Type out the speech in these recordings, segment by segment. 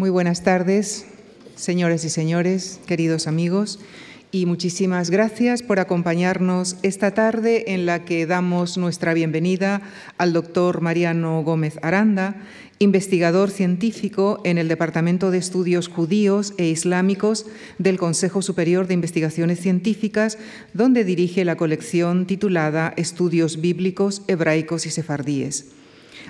Muy buenas tardes, señores y señores, queridos amigos, y muchísimas gracias por acompañarnos esta tarde en la que damos nuestra bienvenida al doctor Mariano Gómez Aranda, investigador científico en el Departamento de Estudios Judíos e Islámicos del Consejo Superior de Investigaciones Científicas, donde dirige la colección titulada Estudios Bíblicos, Hebraicos y Sefardíes.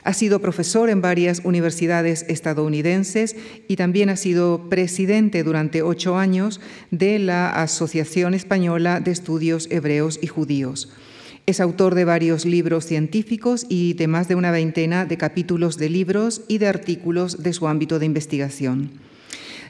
Ha sido profesor en varias universidades estadounidenses y también ha sido presidente durante ocho años de la Asociación Española de Estudios Hebreos y Judíos. Es autor de varios libros científicos y de más de una veintena de capítulos de libros y de artículos de su ámbito de investigación.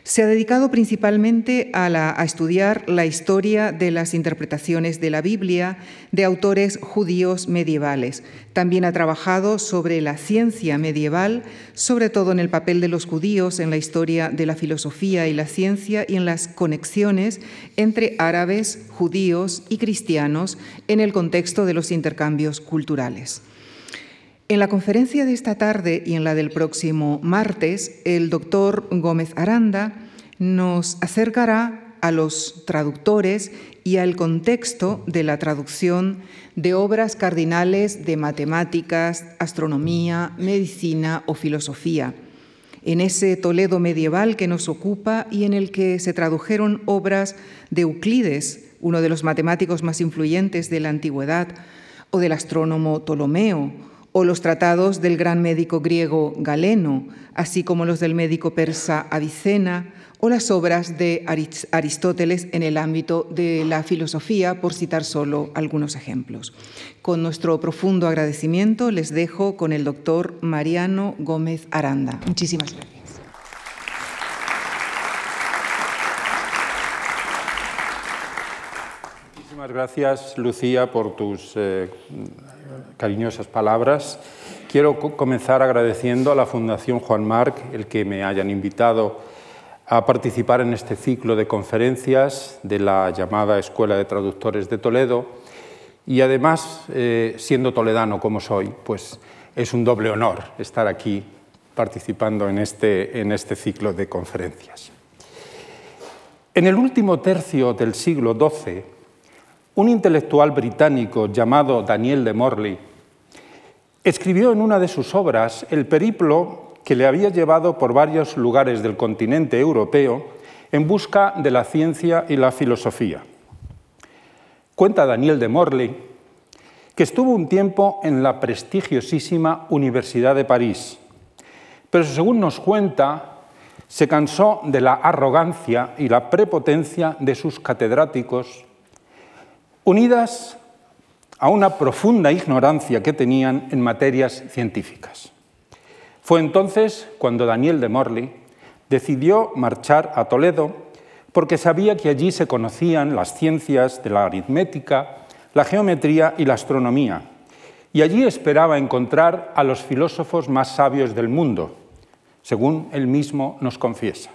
Se ha dedicado principalmente a, estudiar la historia de las interpretaciones de la Biblia de autores judíos medievales. También ha trabajado sobre la ciencia medieval, sobre todo en el papel de los judíos en la historia de la filosofía y la ciencia y en las conexiones entre árabes, judíos y cristianos en el contexto de los intercambios culturales. En la conferencia de esta tarde y en la del próximo martes, el doctor Gómez Aranda nos acercará a los traductores y al contexto de la traducción de obras cardinales de matemáticas, astronomía, medicina o filosofía. En ese Toledo medieval que nos ocupa y en el que se tradujeron obras de Euclides, uno de los matemáticos más influyentes de la antigüedad, o del astrónomo Ptolomeo, o los tratados del gran médico griego Galeno, así como los del médico persa Avicena, o las obras de Aristóteles en el ámbito de la filosofía, por citar solo algunos ejemplos. Con nuestro profundo agradecimiento les dejo con el doctor Mariano Gómez Aranda. Muchísimas gracias. Muchísimas gracias, Lucía, por tus eh, cariñosas palabras. Quiero comenzar agradeciendo a la Fundación Juan Marc el que me hayan invitado a participar en este ciclo de conferencias de la llamada Escuela de Traductores de Toledo y además, eh, siendo toledano como soy, pues es un doble honor estar aquí participando en este, en este ciclo de conferencias. En el último tercio del siglo XII, un intelectual británico llamado Daniel de Morley escribió en una de sus obras el periplo que le había llevado por varios lugares del continente europeo en busca de la ciencia y la filosofía. Cuenta Daniel de Morley que estuvo un tiempo en la prestigiosísima Universidad de París, pero según nos cuenta, se cansó de la arrogancia y la prepotencia de sus catedráticos unidas a una profunda ignorancia que tenían en materias científicas. Fue entonces cuando Daniel de Morley decidió marchar a Toledo porque sabía que allí se conocían las ciencias de la aritmética, la geometría y la astronomía, y allí esperaba encontrar a los filósofos más sabios del mundo, según él mismo nos confiesa.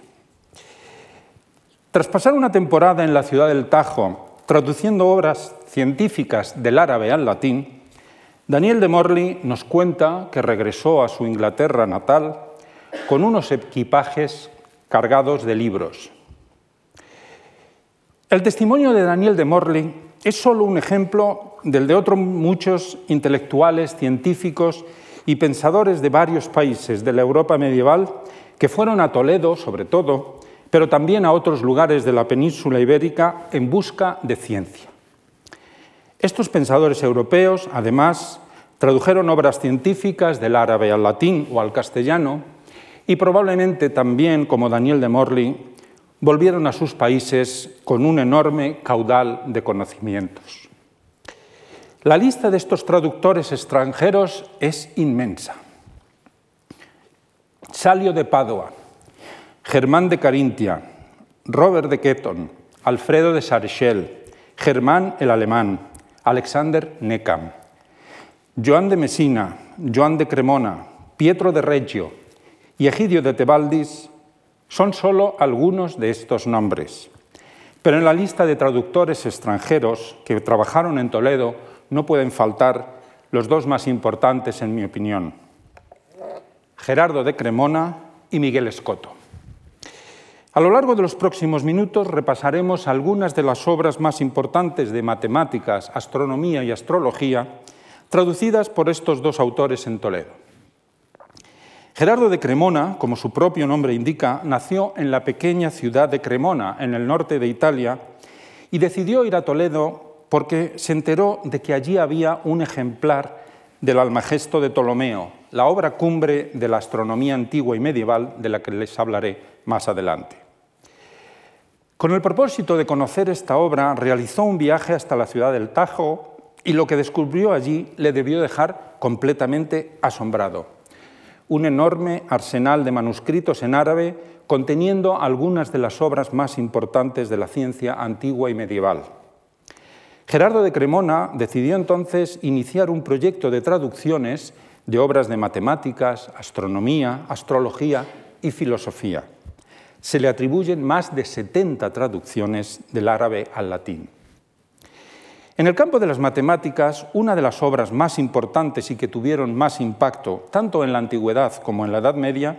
Tras pasar una temporada en la ciudad del Tajo Traduciendo obras científicas del árabe al latín, Daniel de Morley nos cuenta que regresó a su Inglaterra natal con unos equipajes cargados de libros. El testimonio de Daniel de Morley es solo un ejemplo del de otros muchos intelectuales, científicos y pensadores de varios países de la Europa medieval que fueron a Toledo, sobre todo, pero también a otros lugares de la península ibérica en busca de ciencia. Estos pensadores europeos, además, tradujeron obras científicas del árabe al latín o al castellano y probablemente también, como Daniel de Morley, volvieron a sus países con un enorme caudal de conocimientos. La lista de estos traductores extranjeros es inmensa. Salio de Padua, Germán de Carintia, Robert de Ketton, Alfredo de Sarchel, Germán el alemán, Alexander Neckham, Joan de Messina, Joan de Cremona, Pietro de Reggio y Egidio de Tebaldis son solo algunos de estos nombres. Pero en la lista de traductores extranjeros que trabajaron en Toledo no pueden faltar los dos más importantes en mi opinión, Gerardo de Cremona y Miguel Escoto. A lo largo de los próximos minutos repasaremos algunas de las obras más importantes de matemáticas, astronomía y astrología traducidas por estos dos autores en Toledo. Gerardo de Cremona, como su propio nombre indica, nació en la pequeña ciudad de Cremona, en el norte de Italia, y decidió ir a Toledo porque se enteró de que allí había un ejemplar del Almagesto de Ptolomeo, la obra cumbre de la astronomía antigua y medieval de la que les hablaré más adelante. Con el propósito de conocer esta obra, realizó un viaje hasta la ciudad del Tajo y lo que descubrió allí le debió dejar completamente asombrado. Un enorme arsenal de manuscritos en árabe conteniendo algunas de las obras más importantes de la ciencia antigua y medieval. Gerardo de Cremona decidió entonces iniciar un proyecto de traducciones de obras de matemáticas, astronomía, astrología y filosofía se le atribuyen más de 70 traducciones del árabe al latín. En el campo de las matemáticas, una de las obras más importantes y que tuvieron más impacto, tanto en la antigüedad como en la Edad Media,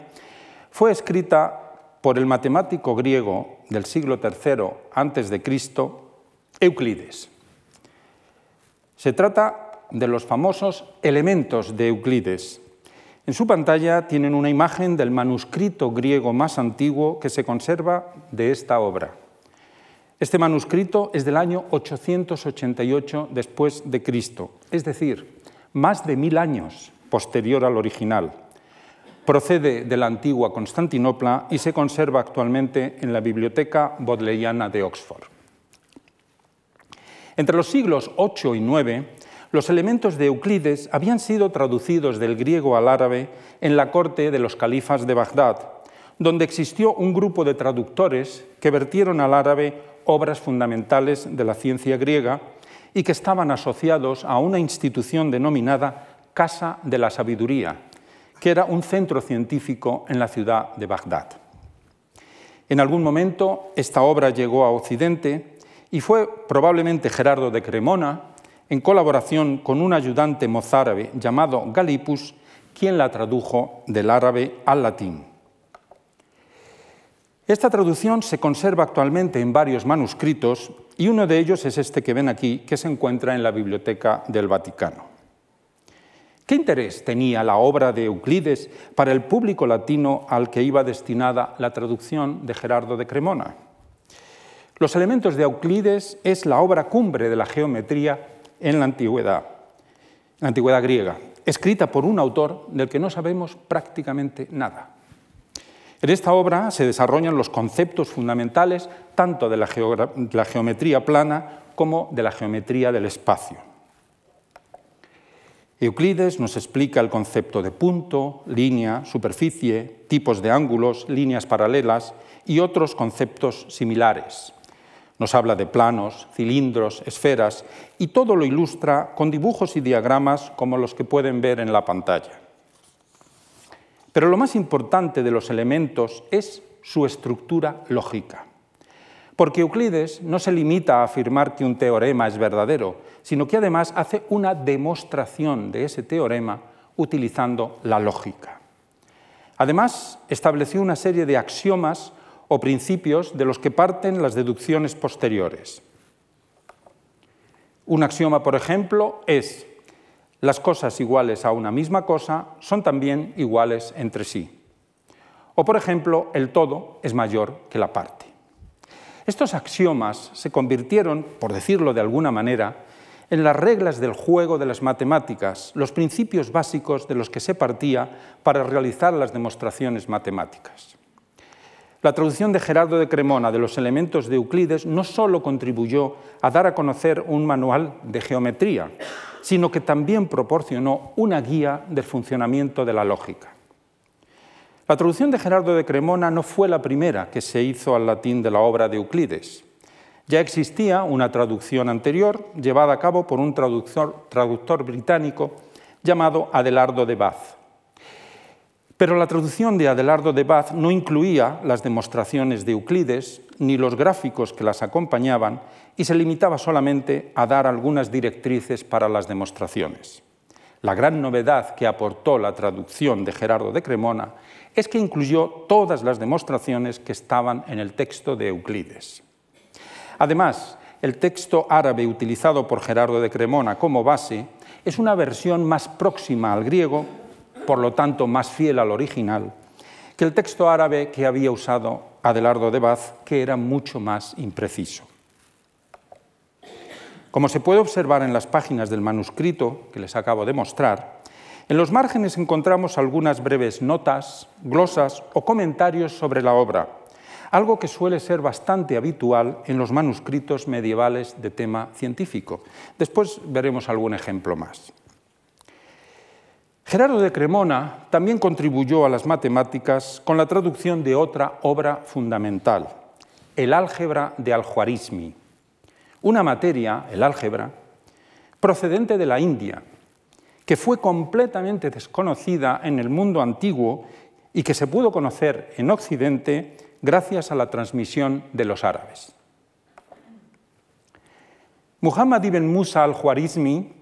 fue escrita por el matemático griego del siglo III a.C., Euclides. Se trata de los famosos elementos de Euclides, en su pantalla tienen una imagen del manuscrito griego más antiguo que se conserva de esta obra. Este manuscrito es del año 888 después de Cristo, es decir, más de mil años posterior al original. Procede de la antigua Constantinopla y se conserva actualmente en la Biblioteca Bodleiana de Oxford. Entre los siglos 8 y 9 los elementos de Euclides habían sido traducidos del griego al árabe en la corte de los califas de Bagdad, donde existió un grupo de traductores que vertieron al árabe obras fundamentales de la ciencia griega y que estaban asociados a una institución denominada Casa de la Sabiduría, que era un centro científico en la ciudad de Bagdad. En algún momento esta obra llegó a Occidente y fue probablemente Gerardo de Cremona, en colaboración con un ayudante mozárabe llamado Galipus, quien la tradujo del árabe al latín. Esta traducción se conserva actualmente en varios manuscritos y uno de ellos es este que ven aquí, que se encuentra en la Biblioteca del Vaticano. ¿Qué interés tenía la obra de Euclides para el público latino al que iba destinada la traducción de Gerardo de Cremona? Los elementos de Euclides es la obra cumbre de la geometría en la antigüedad, la antigüedad griega, escrita por un autor del que no sabemos prácticamente nada. En esta obra se desarrollan los conceptos fundamentales tanto de la, la geometría plana como de la geometría del espacio. Euclides nos explica el concepto de punto, línea, superficie, tipos de ángulos, líneas paralelas y otros conceptos similares. Nos habla de planos, cilindros, esferas y todo lo ilustra con dibujos y diagramas como los que pueden ver en la pantalla. Pero lo más importante de los elementos es su estructura lógica. Porque Euclides no se limita a afirmar que un teorema es verdadero, sino que además hace una demostración de ese teorema utilizando la lógica. Además, estableció una serie de axiomas o principios de los que parten las deducciones posteriores. Un axioma, por ejemplo, es las cosas iguales a una misma cosa son también iguales entre sí. O, por ejemplo, el todo es mayor que la parte. Estos axiomas se convirtieron, por decirlo de alguna manera, en las reglas del juego de las matemáticas, los principios básicos de los que se partía para realizar las demostraciones matemáticas. La traducción de Gerardo de Cremona de los elementos de Euclides no solo contribuyó a dar a conocer un manual de geometría, sino que también proporcionó una guía del funcionamiento de la lógica. La traducción de Gerardo de Cremona no fue la primera que se hizo al latín de la obra de Euclides. Ya existía una traducción anterior llevada a cabo por un traductor, traductor británico llamado Adelardo de Bath. Pero la traducción de Adelardo de Bath no incluía las demostraciones de Euclides ni los gráficos que las acompañaban y se limitaba solamente a dar algunas directrices para las demostraciones. La gran novedad que aportó la traducción de Gerardo de Cremona es que incluyó todas las demostraciones que estaban en el texto de Euclides. Además, el texto árabe utilizado por Gerardo de Cremona como base es una versión más próxima al griego, por lo tanto más fiel al original, que el texto árabe que había usado Adelardo de Baz, que era mucho más impreciso. Como se puede observar en las páginas del manuscrito que les acabo de mostrar, en los márgenes encontramos algunas breves notas, glosas o comentarios sobre la obra, algo que suele ser bastante habitual en los manuscritos medievales de tema científico. Después veremos algún ejemplo más. Gerardo de Cremona también contribuyó a las matemáticas con la traducción de otra obra fundamental, el álgebra de Al-Khwarizmi, una materia, el álgebra, procedente de la India, que fue completamente desconocida en el mundo antiguo y que se pudo conocer en Occidente gracias a la transmisión de los árabes. Muhammad ibn Musa al-Khwarizmi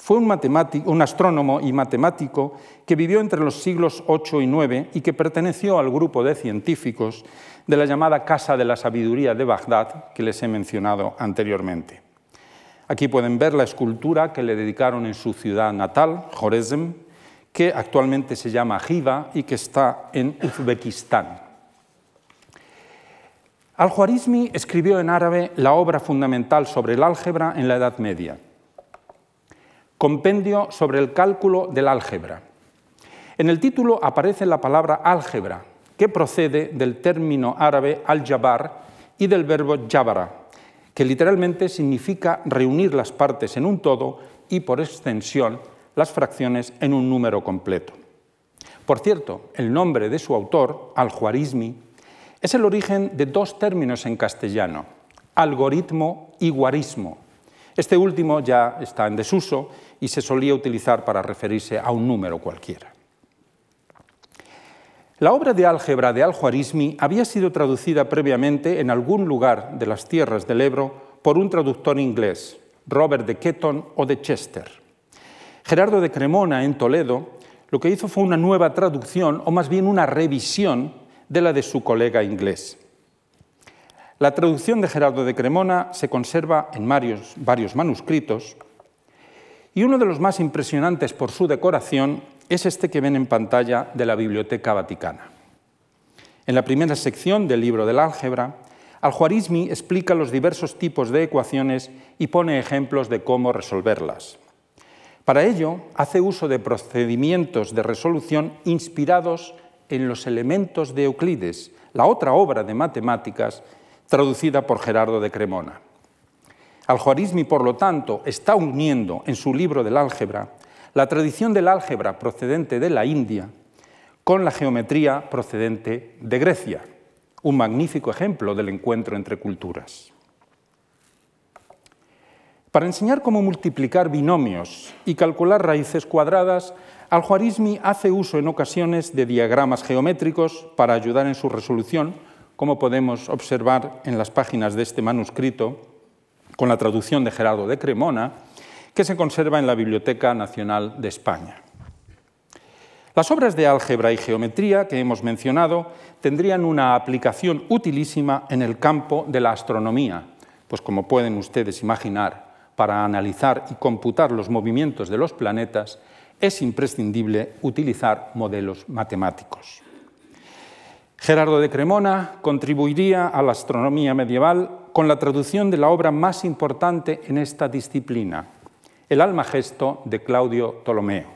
fue un, astrónomo y matemático que vivió entre los siglos 8 y 9 y que perteneció al grupo de científicos de la llamada Casa de la Sabiduría de Bagdad, que les he mencionado anteriormente. Aquí pueden ver la escultura que le dedicaron en su ciudad natal, Jorezm, que actualmente se llama Jiva y que está en Uzbekistán. Al-Khwarizmi escribió en árabe la obra fundamental sobre el álgebra en la Edad Media, Compendio sobre el cálculo del álgebra. En el título aparece la palabra álgebra, que procede del término árabe al-jabar y del verbo jabara, que literalmente significa reunir las partes en un todo y, por extensión, las fracciones en un número completo. Por cierto, el nombre de su autor, al-Khwarizmi, es el origen de dos términos en castellano, algoritmo y guarismo. Este último ya está en desuso y se solía utilizar para referirse a un número cualquiera. La obra de álgebra de Al-Khwarizmi había sido traducida previamente en algún lugar de las tierras del Ebro por un traductor inglés, Robert de Ketton o de Chester. Gerardo de Cremona, en Toledo, lo que hizo fue una nueva traducción, o más bien una revisión, de la de su colega inglés. La traducción de Gerardo de Cremona se conserva en varios, manuscritos y uno de los más impresionantes por su decoración es este que ven en pantalla de la Biblioteca Vaticana. En la primera sección del libro del álgebra, Al-Khwarizmi explica los diversos tipos de ecuaciones y pone ejemplos de cómo resolverlas. Para ello, hace uso de procedimientos de resolución inspirados en los elementos de Euclides, la otra obra de matemáticas traducida por Gerardo de Cremona. Al-Khwarizmi, por lo tanto, está uniendo en su libro del álgebra la tradición del álgebra procedente de la India con la geometría procedente de Grecia, un magnífico ejemplo del encuentro entre culturas. Para enseñar cómo multiplicar binomios y calcular raíces cuadradas, Al-Khwarizmi hace uso en ocasiones de diagramas geométricos para ayudar en su resolución, como podemos observar en las páginas de este manuscrito, con la traducción de Gerardo de Cremona, que se conserva en la Biblioteca Nacional de España. Las obras de álgebra y geometría que hemos mencionado tendrían una aplicación utilísima en el campo de la astronomía, pues como pueden ustedes imaginar, para analizar y computar los movimientos de los planetas es imprescindible utilizar modelos matemáticos. Gerardo de Cremona contribuiría a la astronomía medieval con la traducción de la obra más importante en esta disciplina, el Almagesto de Claudio Ptolomeo.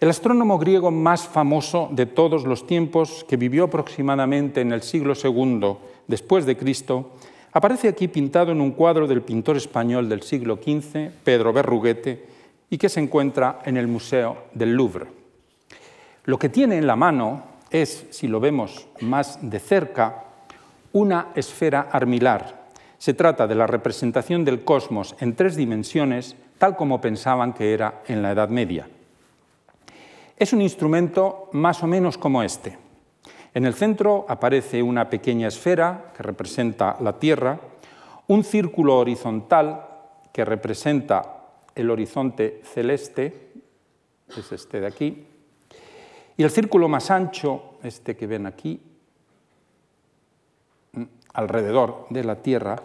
El astrónomo griego más famoso de todos los tiempos, que vivió aproximadamente en el siglo II después de Cristo, aparece aquí pintado en un cuadro del pintor español del siglo XV, Pedro Berruguete, y que se encuentra en el Museo del Louvre. Lo que tiene en la mano es, si lo vemos más de cerca, una esfera armilar, se trata de la representación del cosmos en tres dimensiones, tal como pensaban que era en la Edad Media. Es un instrumento más o menos como este. En el centro aparece una pequeña esfera que representa la Tierra, un círculo horizontal que representa el horizonte celeste, es este de aquí, y el círculo más ancho, este que ven aquí, mm, alrededor de la Tierra,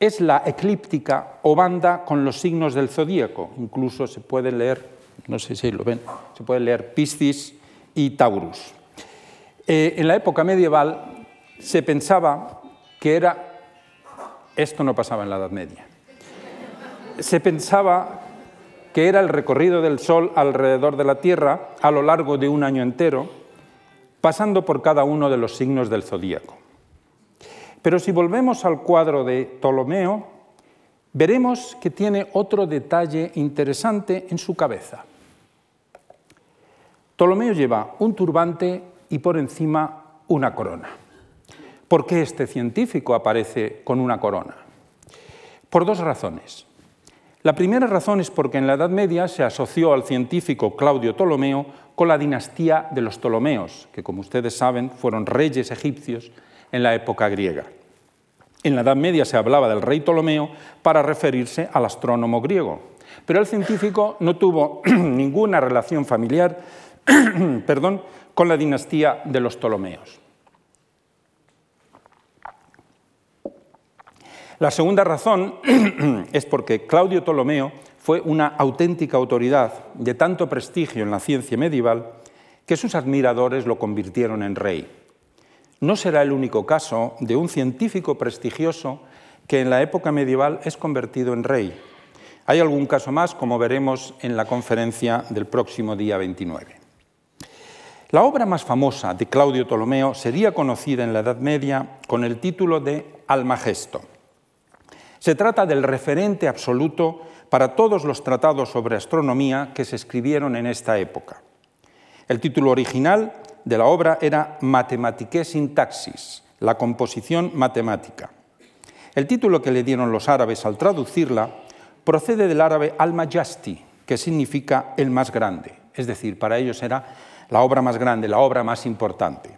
es la eclíptica o banda con los signos del zodíaco. Incluso se puede leer, no sé si lo ven, se puede leer Piscis y Taurus. Eh, en la época medieval se pensaba que era, esto no pasaba en la Edad Media, se pensaba que era el recorrido del Sol alrededor de la Tierra a lo largo de un año entero, pasando por cada uno de los signos del zodíaco. Pero si volvemos al cuadro de Ptolomeo, veremos que tiene otro detalle interesante en su cabeza. Ptolomeo lleva un turbante y por encima una corona. ¿Por qué este científico aparece con una corona? Por dos razones. La primera razón es porque en la Edad Media se asoció al científico Claudio Ptolomeo con la dinastía de los Ptolomeos, que como ustedes saben fueron reyes egipcios en la época griega. En la Edad Media se hablaba del rey Ptolomeo para referirse al astrónomo griego, pero el científico no tuvo ninguna relación familiar perdón, con la dinastía de los Ptolomeos. La segunda razón es porque Claudio Ptolomeo fue una auténtica autoridad de tanto prestigio en la ciencia medieval que sus admiradores lo convirtieron en rey. No será el único caso de un científico prestigioso que en la época medieval es convertido en rey. Hay algún caso más, como veremos en la conferencia del próximo día 29. La obra más famosa de Claudio Ptolomeo sería conocida en la Edad Media con el título de Almagesto. Se trata del referente absoluto para todos los tratados sobre astronomía que se escribieron en esta época. El título original de la obra era Mathematicae Syntaxis, la composición matemática. El título que le dieron los árabes al traducirla procede del árabe al-Majasti, que significa el más grande, es decir, para ellos era la obra más grande, la obra más importante.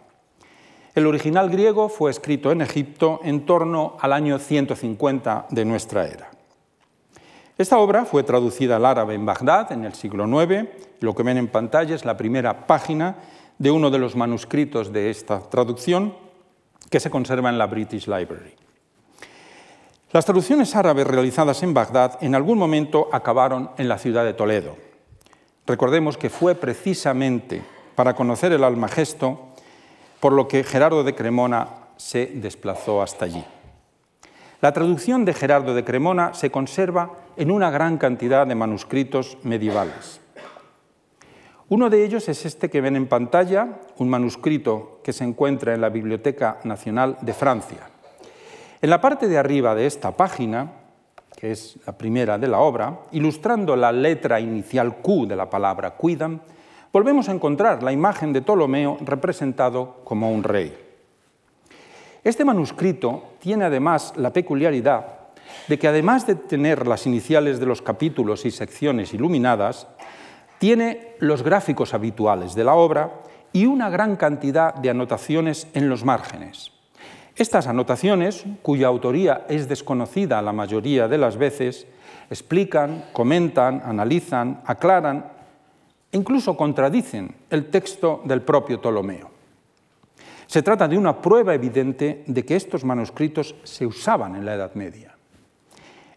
El original griego fue escrito en Egipto en torno al año 150 de nuestra era. Esta obra fue traducida al árabe en Bagdad en el siglo IX. Lo que ven en pantalla es la primera página de uno de los manuscritos de esta traducción que se conserva en la British Library. Las traducciones árabes realizadas en Bagdad en algún momento acabaron en la ciudad de Toledo. Recordemos que fue precisamente para conocer el Almagesto por lo que Gerardo de Cremona se desplazó hasta allí. La traducción de Gerardo de Cremona se conserva en una gran cantidad de manuscritos medievales. Uno de ellos es este que ven en pantalla, un manuscrito que se encuentra en la Biblioteca Nacional de Francia. En la parte de arriba de esta página, que es la primera de la obra, ilustrando la letra inicial Q de la palabra cuidam, volvemos a encontrar la imagen de Ptolomeo representado como un rey. Este manuscrito tiene además la peculiaridad de que además de tener las iniciales de los capítulos y secciones iluminadas, tiene los gráficos habituales de la obra y una gran cantidad de anotaciones en los márgenes. Estas anotaciones, cuya autoría es desconocida la mayoría de las veces, explican, comentan, analizan, aclaran incluso contradicen el texto del propio Ptolomeo. Se trata de una prueba evidente de que estos manuscritos se usaban en la Edad Media.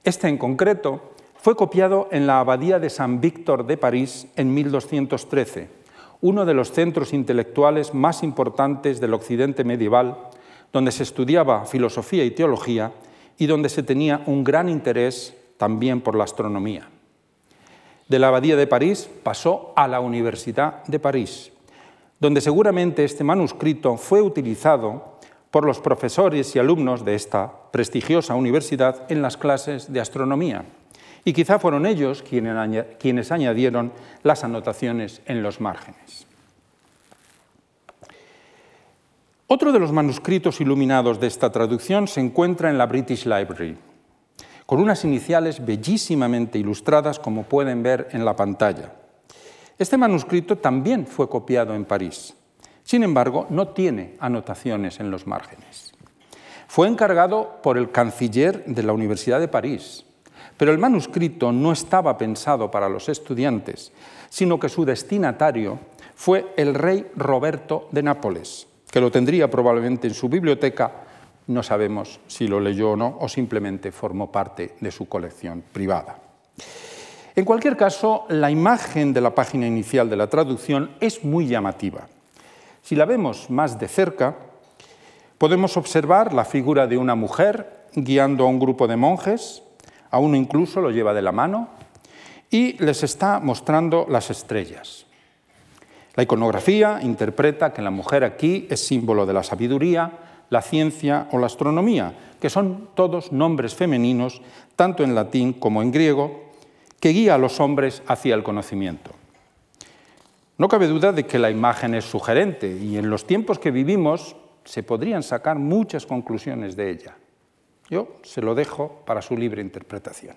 Este en concreto fue copiado en la Abadía de San Víctor de París en 1213, uno de los centros intelectuales más importantes del Occidente medieval, donde se estudiaba filosofía y teología y donde se tenía un gran interés también por la astronomía. De la Abadía de París pasó a la Universidad de París, donde seguramente este manuscrito fue utilizado por los profesores y alumnos de esta prestigiosa universidad en las clases de astronomía y quizá fueron ellos quienes añadieron las anotaciones en los márgenes. Otro de los manuscritos iluminados de esta traducción se encuentra en la British Library, con unas iniciales bellísimamente ilustradas como pueden ver en la pantalla. Este manuscrito también fue copiado en París. Sin embargo, no tiene anotaciones en los márgenes. Fue encargado por el canciller de la Universidad de París, Pero el manuscrito no estaba pensado para los estudiantes, sino que su destinatario fue el rey Roberto de Nápoles, que lo tendría probablemente en su biblioteca, no sabemos si lo leyó o no, o simplemente formó parte de su colección privada. En cualquier caso, la imagen de la página inicial de la traducción es muy llamativa. Si la vemos más de cerca, podemos observar la figura de una mujer guiando a un grupo de monjes, a uno incluso lo lleva de la mano, y les está mostrando las estrellas. La iconografía interpreta que la mujer aquí es símbolo de la sabiduría, la ciencia o la astronomía, que son todos nombres femeninos, tanto en latín como en griego, que guía a los hombres hacia el conocimiento. No cabe duda de que la imagen es sugerente y en los tiempos que vivimos se podrían sacar muchas conclusiones de ella. Yo se lo dejo para su libre interpretación.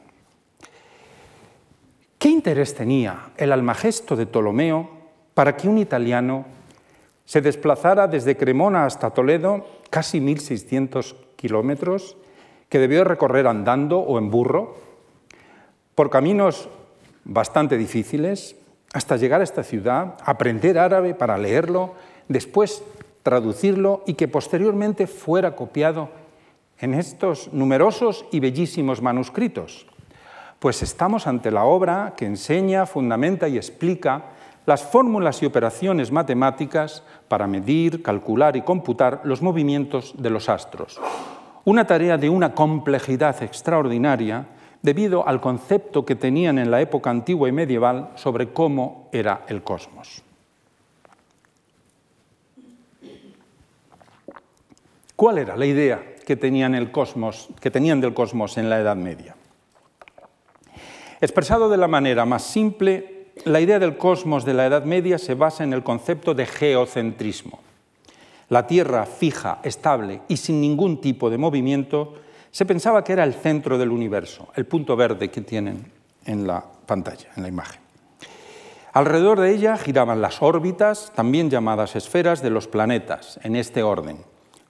¿Qué interés tenía el almagesto de Ptolomeo para que un italiano se desplazara desde Cremona hasta Toledo, casi 1.600 kilómetros, que debió recorrer andando o en burro, por caminos bastante difíciles, hasta llegar a esta ciudad, aprender árabe para leerlo, después traducirlo y que posteriormente fuera copiado en estos numerosos y bellísimos manuscritos? Pues estamos ante la obra que enseña, fundamenta y explica las fórmulas y operaciones matemáticas para medir, calcular y computar los movimientos de los astros. Una tarea de una complejidad extraordinaria debido al concepto que tenían en la época antigua y medieval sobre cómo era el cosmos. ¿Cuál era la idea que tenían, del cosmos en la Edad Media. Expresado de la manera más simple, la idea del cosmos de la Edad Media se basa en el concepto de geocentrismo. La Tierra fija, estable y sin ningún tipo de movimiento se pensaba que era el centro del universo, el punto verde que tienen en la pantalla, en la imagen. Alrededor de ella giraban las órbitas, también llamadas esferas, de los planetas, en este orden.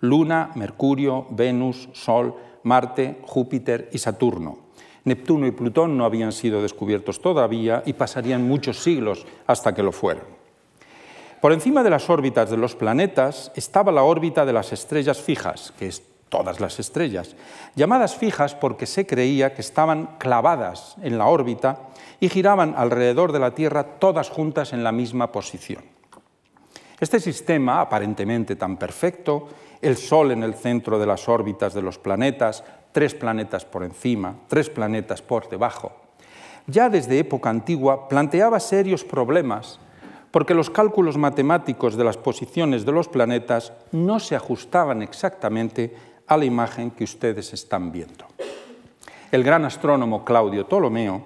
Luna, Mercurio, Venus, Sol, Marte, Júpiter y Saturno. Neptuno y Plutón no habían sido descubiertos todavía y pasarían muchos siglos hasta que lo fueran. Por encima de las órbitas de los planetas estaba la órbita de las estrellas fijas, que es todas las estrellas, llamadas fijas porque se creía que estaban clavadas en la órbita y giraban alrededor de la Tierra todas juntas en la misma posición. Este sistema, aparentemente tan perfecto, el Sol en el centro de las órbitas de los planetas, tres planetas por encima, tres planetas por debajo, ya desde época antigua planteaba serios problemas porque los cálculos matemáticos de las posiciones de los planetas no se ajustaban exactamente a la imagen que ustedes están viendo. El gran astrónomo Claudio Ptolomeo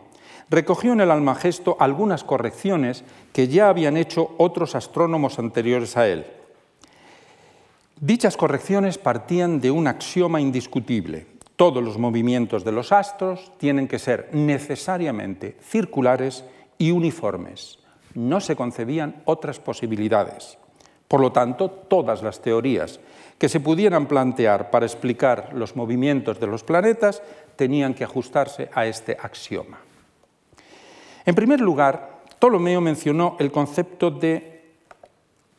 recogió en el Almagesto algunas correcciones que ya habían hecho otros astrónomos anteriores a él. Dichas correcciones partían de un axioma indiscutible. Todos los movimientos de los astros tienen que ser necesariamente circulares y uniformes. No se concebían otras posibilidades. Por lo tanto, todas las teorías que se pudieran plantear para explicar los movimientos de los planetas tenían que ajustarse a este axioma. En primer lugar, Ptolomeo mencionó el concepto de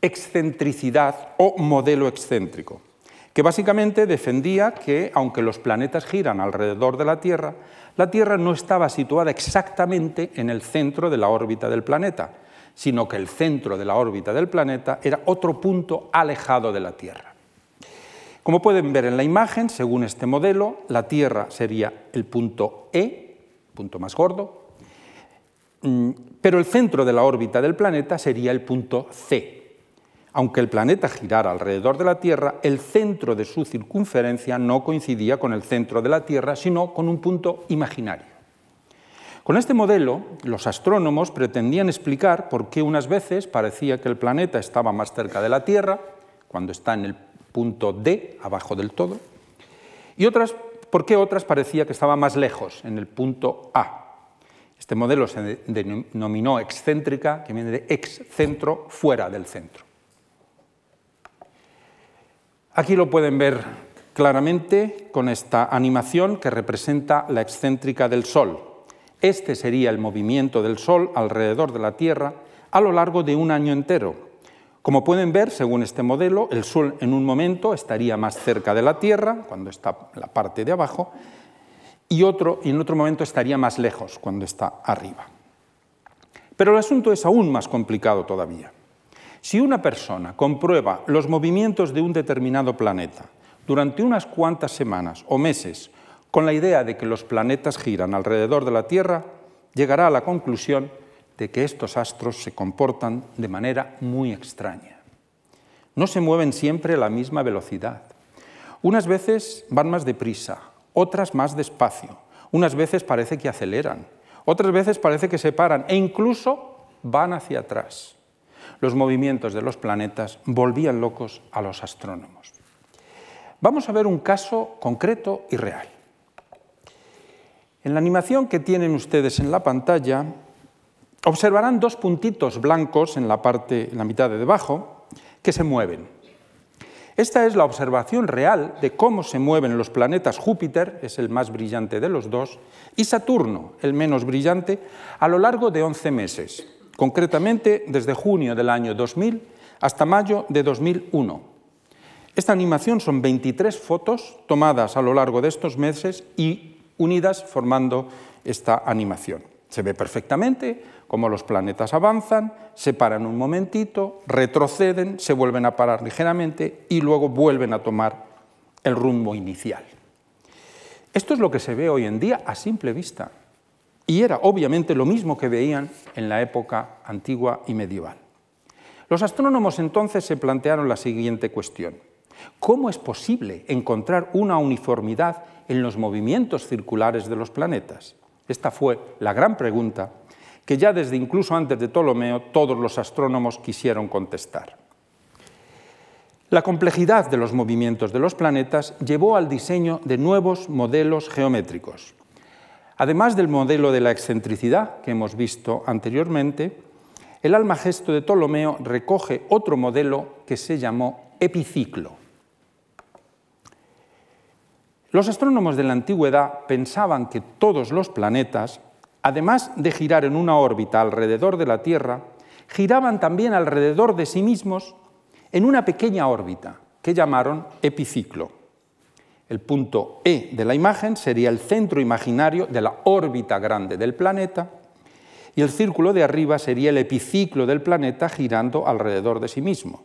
excentricidad o modelo excéntrico, que básicamente defendía que, aunque los planetas giran alrededor de la Tierra, la Tierra no estaba situada exactamente en el centro de la órbita del planeta, sino que el centro de la órbita del planeta era otro punto alejado de la Tierra. Como pueden ver en la imagen, según este modelo, la Tierra sería el punto E, punto más gordo, mm, pero el centro de la órbita del planeta sería el punto C, aunque el planeta girara alrededor de la Tierra, el centro de su circunferencia no coincidía con el centro de la Tierra, sino con un punto imaginario. Con este modelo, los astrónomos pretendían explicar por qué unas veces parecía que el planeta estaba más cerca de la Tierra, cuando está en el punto D, abajo del todo, y otras, por qué otras parecía que estaba más lejos, en el punto A. Este modelo se denominó excéntrica, que viene de ex centro, fuera del centro. Aquí lo pueden ver claramente con esta animación que representa la excéntrica del Sol. Este sería el movimiento del Sol alrededor de la Tierra a lo largo de un año entero. Como pueden ver, según este modelo, el Sol en un momento estaría más cerca de la Tierra, cuando está la parte de abajo, y, otro, y en otro momento estaría más lejos, cuando está arriba. Pero el asunto es aún más complicado todavía. Si una persona comprueba los movimientos de un determinado planeta durante unas cuantas semanas o meses con la idea de que los planetas giran alrededor de la Tierra, llegará a la conclusión de que estos astros se comportan de manera muy extraña. No se mueven siempre a la misma velocidad. Unas veces van más deprisa, otras más despacio. Unas veces parece que aceleran, otras veces parece que se paran e incluso van hacia atrás. Los movimientos de los planetas volvían locos a los astrónomos. Vamos a ver un caso concreto y real. En la animación que tienen ustedes en la pantalla, observarán dos puntitos blancos en la parte, en la mitad de debajo, que se mueven. Esta es la observación real de cómo se mueven los planetas Júpiter, es el más brillante de los dos, y Saturno, el menos brillante, a lo largo de 11 meses, concretamente desde junio del año 2000 hasta mayo de 2001. Esta animación son 23 fotos tomadas a lo largo de estos meses y unidas formando esta animación. Se ve perfectamente cómo los planetas avanzan, se paran un momentito, retroceden, se vuelven a parar ligeramente y luego vuelven a tomar el rumbo inicial. Esto es lo que se ve hoy en día a simple vista. Y era obviamente lo mismo que veían en la época antigua y medieval. Los astrónomos entonces se plantearon la siguiente cuestión. ¿Cómo es posible encontrar una uniformidad en los movimientos circulares de los planetas? Esta fue la gran pregunta que ya desde incluso antes de Ptolomeo todos los astrónomos quisieron contestar. La complejidad de los movimientos de los planetas llevó al diseño de nuevos modelos geométricos. Además del modelo de la excentricidad que hemos visto anteriormente, el almagesto de Ptolomeo recoge otro modelo que se llamó epiciclo. Los astrónomos de la antigüedad pensaban que todos los planetas, además de girar en una órbita alrededor de la Tierra, giraban también alrededor de sí mismos en una pequeña órbita que llamaron epiciclo. El punto E de la imagen sería el centro imaginario de la órbita grande del planeta y el círculo de arriba sería el epiciclo del planeta girando alrededor de sí mismo.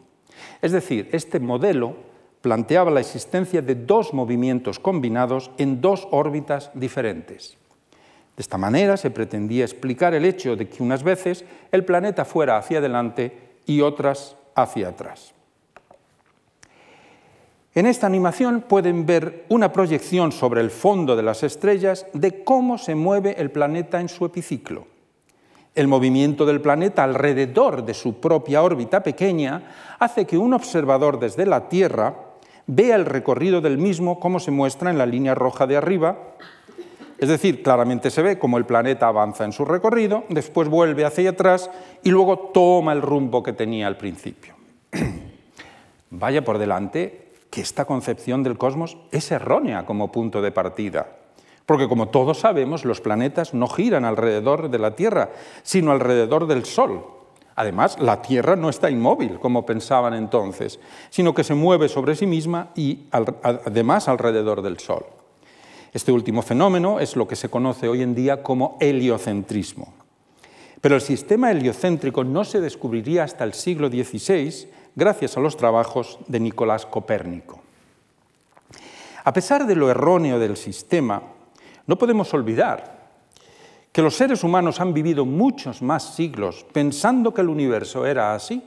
Es decir, este modelo planteaba la existencia de dos movimientos combinados en dos órbitas diferentes. De esta manera se pretendía explicar el hecho de que unas veces el planeta fuera hacia adelante y otras hacia atrás. En esta animación pueden ver una proyección sobre el fondo de las estrellas de cómo se mueve el planeta en su epiciclo. El movimiento del planeta alrededor de su propia órbita pequeña hace que un observador desde la Tierra vea el recorrido del mismo como se muestra en la línea roja de arriba. Es decir, claramente se ve cómo el planeta avanza en su recorrido, después vuelve hacia atrás y luego toma el rumbo que tenía al principio. Vaya por delante que esta concepción del cosmos es errónea como punto de partida. Porque como todos sabemos, los planetas no giran alrededor de la Tierra, sino alrededor del Sol. Además, la Tierra no está inmóvil, como pensaban entonces, sino que se mueve sobre sí misma y además alrededor del Sol. Este último fenómeno es lo que se conoce hoy en día como heliocentrismo. Pero el sistema heliocéntrico no se descubriría hasta el siglo XVI gracias a los trabajos de Nicolás Copérnico. A pesar de lo erróneo del sistema, no podemos olvidar que los seres humanos han vivido muchos más siglos pensando que el universo era así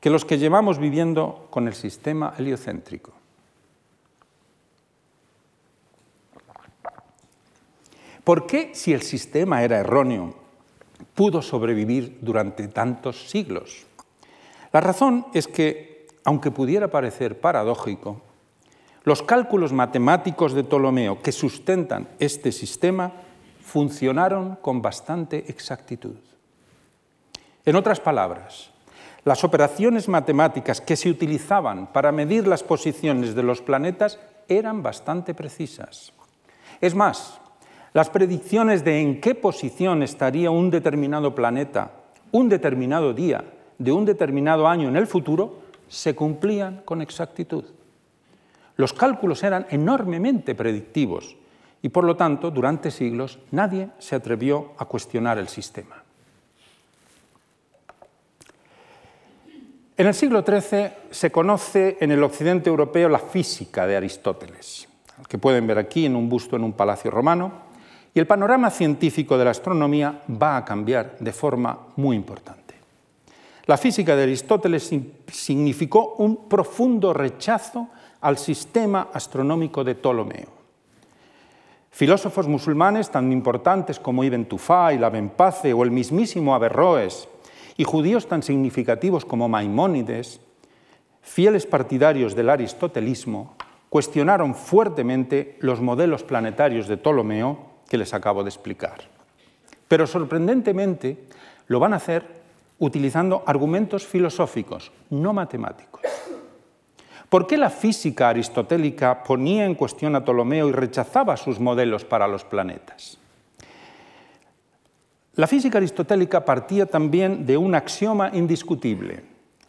que los que llevamos viviendo con el sistema heliocéntrico. ¿Por qué, si el sistema era erróneo, pudo sobrevivir durante tantos siglos? La razón es que, aunque pudiera parecer paradójico, los cálculos matemáticos de Ptolomeo que sustentan este sistema funcionaron con bastante exactitud. En otras palabras, las operaciones matemáticas que se utilizaban para medir las posiciones de los planetas eran bastante precisas. Es más, las predicciones de en qué posición estaría un determinado planeta, un determinado día, de un determinado año en el futuro, se cumplían con exactitud. Los cálculos eran enormemente predictivos y por lo tanto durante siglos nadie se atrevió a cuestionar el sistema. En el siglo XIII se conoce en el occidente europeo la física de Aristóteles, que pueden ver aquí en un busto en un palacio romano, y el panorama científico de la astronomía va a cambiar de forma muy importante. La física de Aristóteles significó un profundo rechazo al sistema astronómico de Ptolomeo. Filósofos musulmanes tan importantes como Ibn Tufá y Lavenpace o el mismísimo Averroes y judíos tan significativos como Maimónides, fieles partidarios del aristotelismo, cuestionaron fuertemente los modelos planetarios de Ptolomeo que les acabo de explicar. Pero sorprendentemente lo van a hacer utilizando argumentos filosóficos, no matemáticos. ¿Por qué la física aristotélica ponía en cuestión a Ptolomeo y rechazaba sus modelos para los planetas? La física aristotélica partía también de un axioma indiscutible.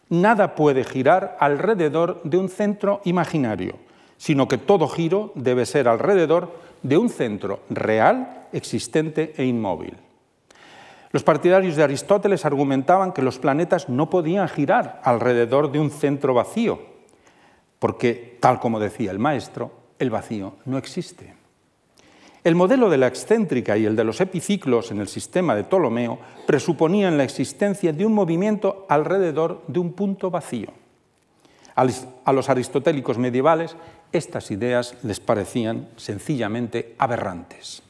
Nada puede girar alrededor de un centro imaginario, sino que todo giro debe ser alrededor de un centro real, existente e inmóvil. Los partidarios de Aristóteles argumentaban que los planetas no podían girar alrededor de un centro vacío, porque, tal como decía el maestro, el vacío no existe. El modelo de la excéntrica y el de los epiciclos en el sistema de Ptolomeo presuponían la existencia de un movimiento alrededor de un punto vacío. A los aristotélicos medievales estas ideas les parecían sencillamente aberrantes.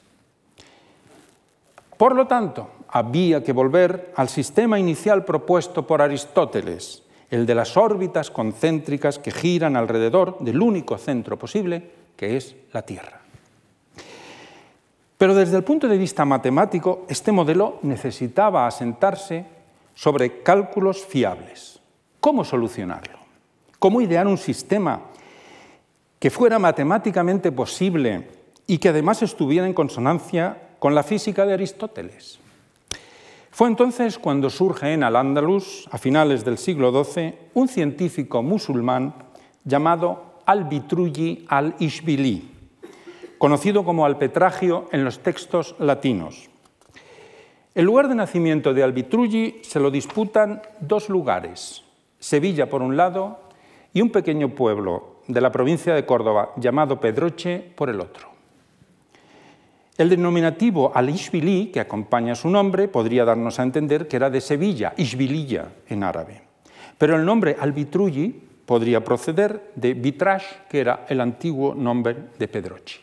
Por lo tanto, había que volver al sistema inicial propuesto por Aristóteles, el de las órbitas concéntricas que giran alrededor del único centro posible, que es la Tierra. Pero desde el punto de vista matemático, este modelo necesitaba asentarse sobre cálculos fiables. ¿Cómo solucionarlo? ¿Cómo idear un sistema que fuera matemáticamente posible y que además estuviera en consonancia con la física de Aristóteles? Fue entonces cuando surge en Al-Ándalus, a finales del siglo XII, un científico musulmán llamado Al-Bitruji al-Ishbili, conocido como Alpetragio en los textos latinos. El lugar de nacimiento de Al-Bitruji se lo disputan dos lugares, Sevilla por un lado y un pequeño pueblo de la provincia de Córdoba llamado Pedroche por el otro. El denominativo al-Ishbili, que acompaña su nombre, podría darnos a entender que era de Sevilla, Ishbiliya en árabe. Pero el nombre al-Bitruji podría proceder de Bitrash, que era el antiguo nombre de Pedrochi.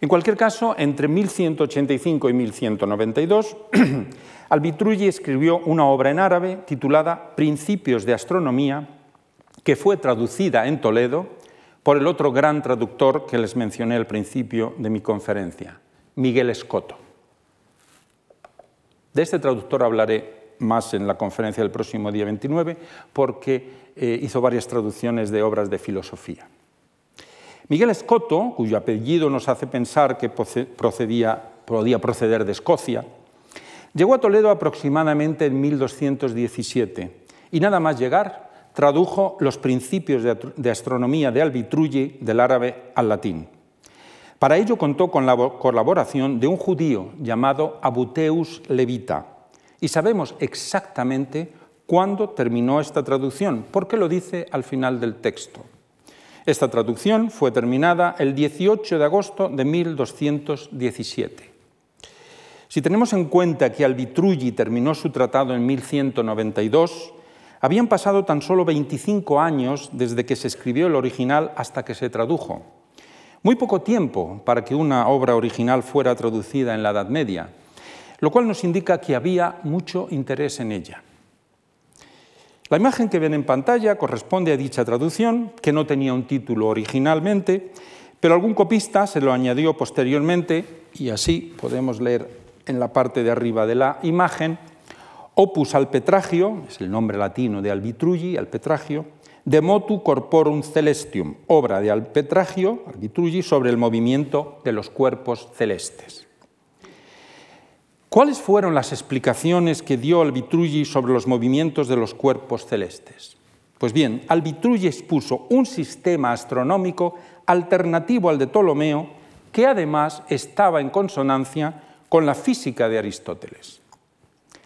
En cualquier caso, entre 1185 y 1192, al-Bitruji escribió una obra en árabe titulada Principios de Astronomía, que fue traducida en Toledo por el otro gran traductor que les mencioné al principio de mi conferencia, Miguel Escoto. De este traductor hablaré más en la conferencia del próximo día 29 porque eh, hizo varias traducciones de obras de filosofía. Miguel Escoto, cuyo apellido nos hace pensar que procedía, podía proceder de Escocia, llegó a Toledo aproximadamente en 1217 y nada más llegar tradujo los principios de astronomía de Albitrulli del árabe al latín. Para ello contó con la colaboración de un judío llamado Abuteus Levita. Y sabemos exactamente cuándo terminó esta traducción, porque lo dice al final del texto. Esta traducción fue terminada el 18 de agosto de 1217. Si tenemos en cuenta que Albitrulli terminó su tratado en 1192, habían pasado tan solo 25 años desde que se escribió el original hasta que se tradujo. Muy poco tiempo para que una obra original fuera traducida en la Edad Media, lo cual nos indica que había mucho interés en ella. La imagen que ven en pantalla corresponde a dicha traducción, que no tenía un título originalmente, pero algún copista se lo añadió posteriormente y así podemos leer en la parte de arriba de la imagen Opus Alpetragio, es el nombre latino de Albitrulli, Alpetragio, De motu corporum celestium, obra de Alpetragio, Albitrulli, sobre el movimiento de los cuerpos celestes. ¿Cuáles fueron las explicaciones que dio Albitrulli sobre los movimientos de los cuerpos celestes? Pues bien, Albitrulli expuso un sistema astronómico alternativo al de Ptolomeo que además estaba en consonancia con la física de Aristóteles.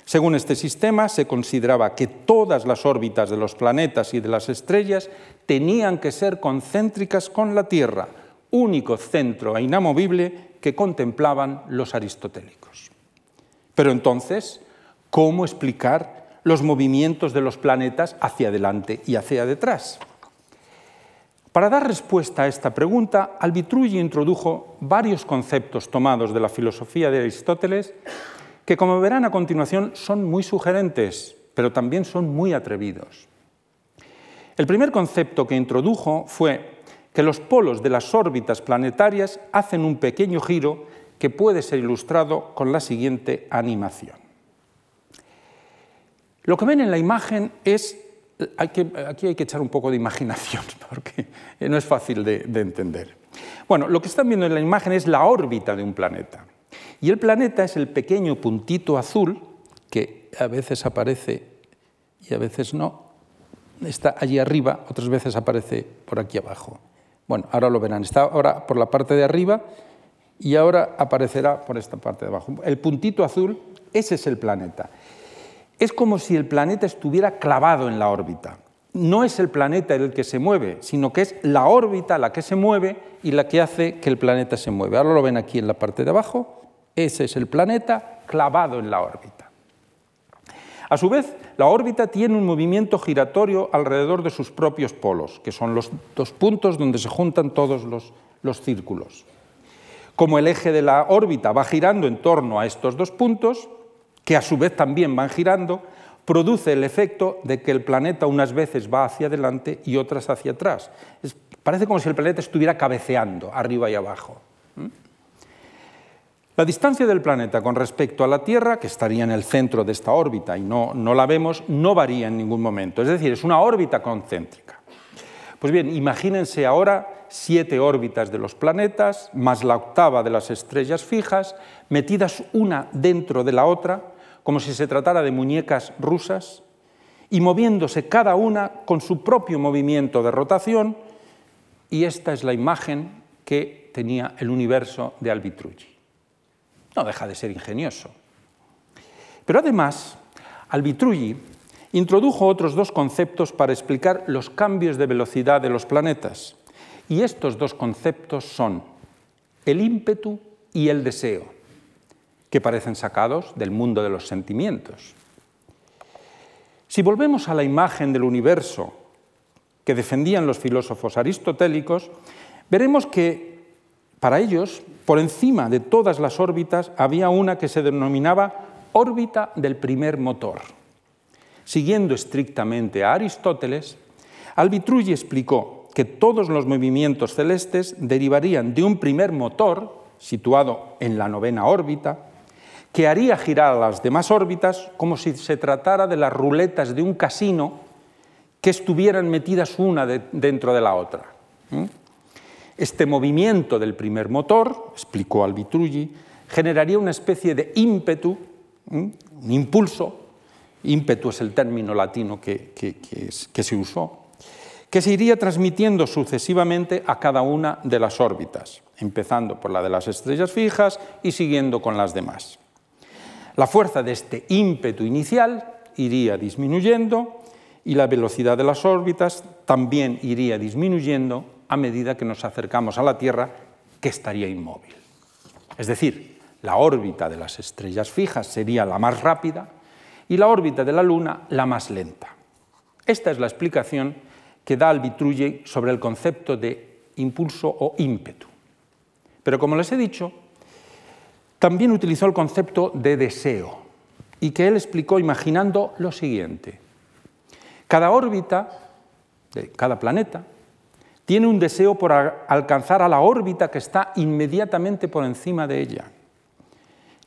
Según este sistema, se consideraba que todas las órbitas de los planetas y de las estrellas tenían que ser concéntricas con la Tierra, único centro e inamovible que contemplaban los aristotélicos. Pero entonces, ¿cómo explicar los movimientos de los planetas hacia adelante y hacia detrás? Para dar respuesta a esta pregunta, Albitrulli introdujo varios conceptos tomados de la filosofía de Aristóteles que como verán a continuación son muy sugerentes, pero también son muy atrevidos. El primer concepto que introdujo fue que los polos de las órbitas planetarias hacen un pequeño giro que puede ser ilustrado con la siguiente animación. Lo que ven en la imagen es, aquí hay que echar un poco de imaginación porque no es fácil de, de entender. Bueno, lo que están viendo en la imagen es la órbita de un planeta. Y el planeta es el pequeño puntito azul que a veces aparece y a veces no. Está allí arriba, otras veces aparece por aquí abajo. Bueno, ahora lo verán. Está ahora por la parte de arriba y ahora aparecerá por esta parte de abajo. El puntito azul, ese es el planeta. Es como si el planeta estuviera clavado en la órbita. No es el planeta el que se mueve, sino que es la órbita la que se mueve y la que hace que el planeta se mueva. Ahora lo ven aquí en la parte de abajo ese es el planeta clavado en la órbita. A su vez, la órbita tiene un movimiento giratorio alrededor de sus propios polos, que son los dos puntos donde se juntan todos los, círculos. Como el eje de la órbita va girando en torno a estos dos puntos, que a su vez también van girando, produce el efecto de que el planeta unas veces va hacia adelante y otras hacia atrás. parece como si el planeta estuviera cabeceando arriba y abajo. La distancia del planeta con respecto a la Tierra, que estaría en el centro de esta órbita y no, la vemos, no varía en ningún momento. Es decir, es una órbita concéntrica. Pues bien, imagínense ahora siete órbitas de los planetas, más la octava de las estrellas fijas, metidas una dentro de la otra, como si se tratara de muñecas rusas, y moviéndose cada una con su propio movimiento de rotación, y esta es la imagen que tenía el universo de Albitrulli. No deja de ser ingenioso. Pero además, Albitrulli introdujo otros dos conceptos para explicar los cambios de velocidad de los planetas. Y estos dos conceptos son el ímpetu y el deseo, que parecen sacados del mundo de los sentimientos. Si volvemos a la imagen del universo que defendían los filósofos aristotélicos, veremos que para ellos, por encima de todas las órbitas, había una que se denominaba órbita del primer motor. Siguiendo estrictamente a Aristóteles, Albitrulli explicó que todos los movimientos celestes derivarían de un primer motor, situado en la novena órbita, que haría girar las demás órbitas como si se tratara de las ruletas de un casino que estuvieran metidas una dentro de la otra. Este movimiento del primer motor, explicó Albitrulli, generaría una especie de ímpetu, un impulso, ímpetu es el término latino que, que se usó, que se iría transmitiendo sucesivamente a cada una de las órbitas, empezando por la de las estrellas fijas y siguiendo con las demás. La fuerza de este ímpetu inicial iría disminuyendo y la velocidad de las órbitas también iría disminuyendo a medida que nos acercamos a la Tierra, que estaría inmóvil. Es decir, la órbita de las estrellas fijas sería la más rápida y la órbita de la Luna la más lenta. Esta es la explicación que da Albitrulli sobre el concepto de impulso o ímpetu. Pero como les he dicho, también utilizó el concepto de deseo y que él explicó imaginando lo siguiente. Cada órbita de cada planeta tiene un deseo por alcanzar a la órbita que está inmediatamente por encima de ella.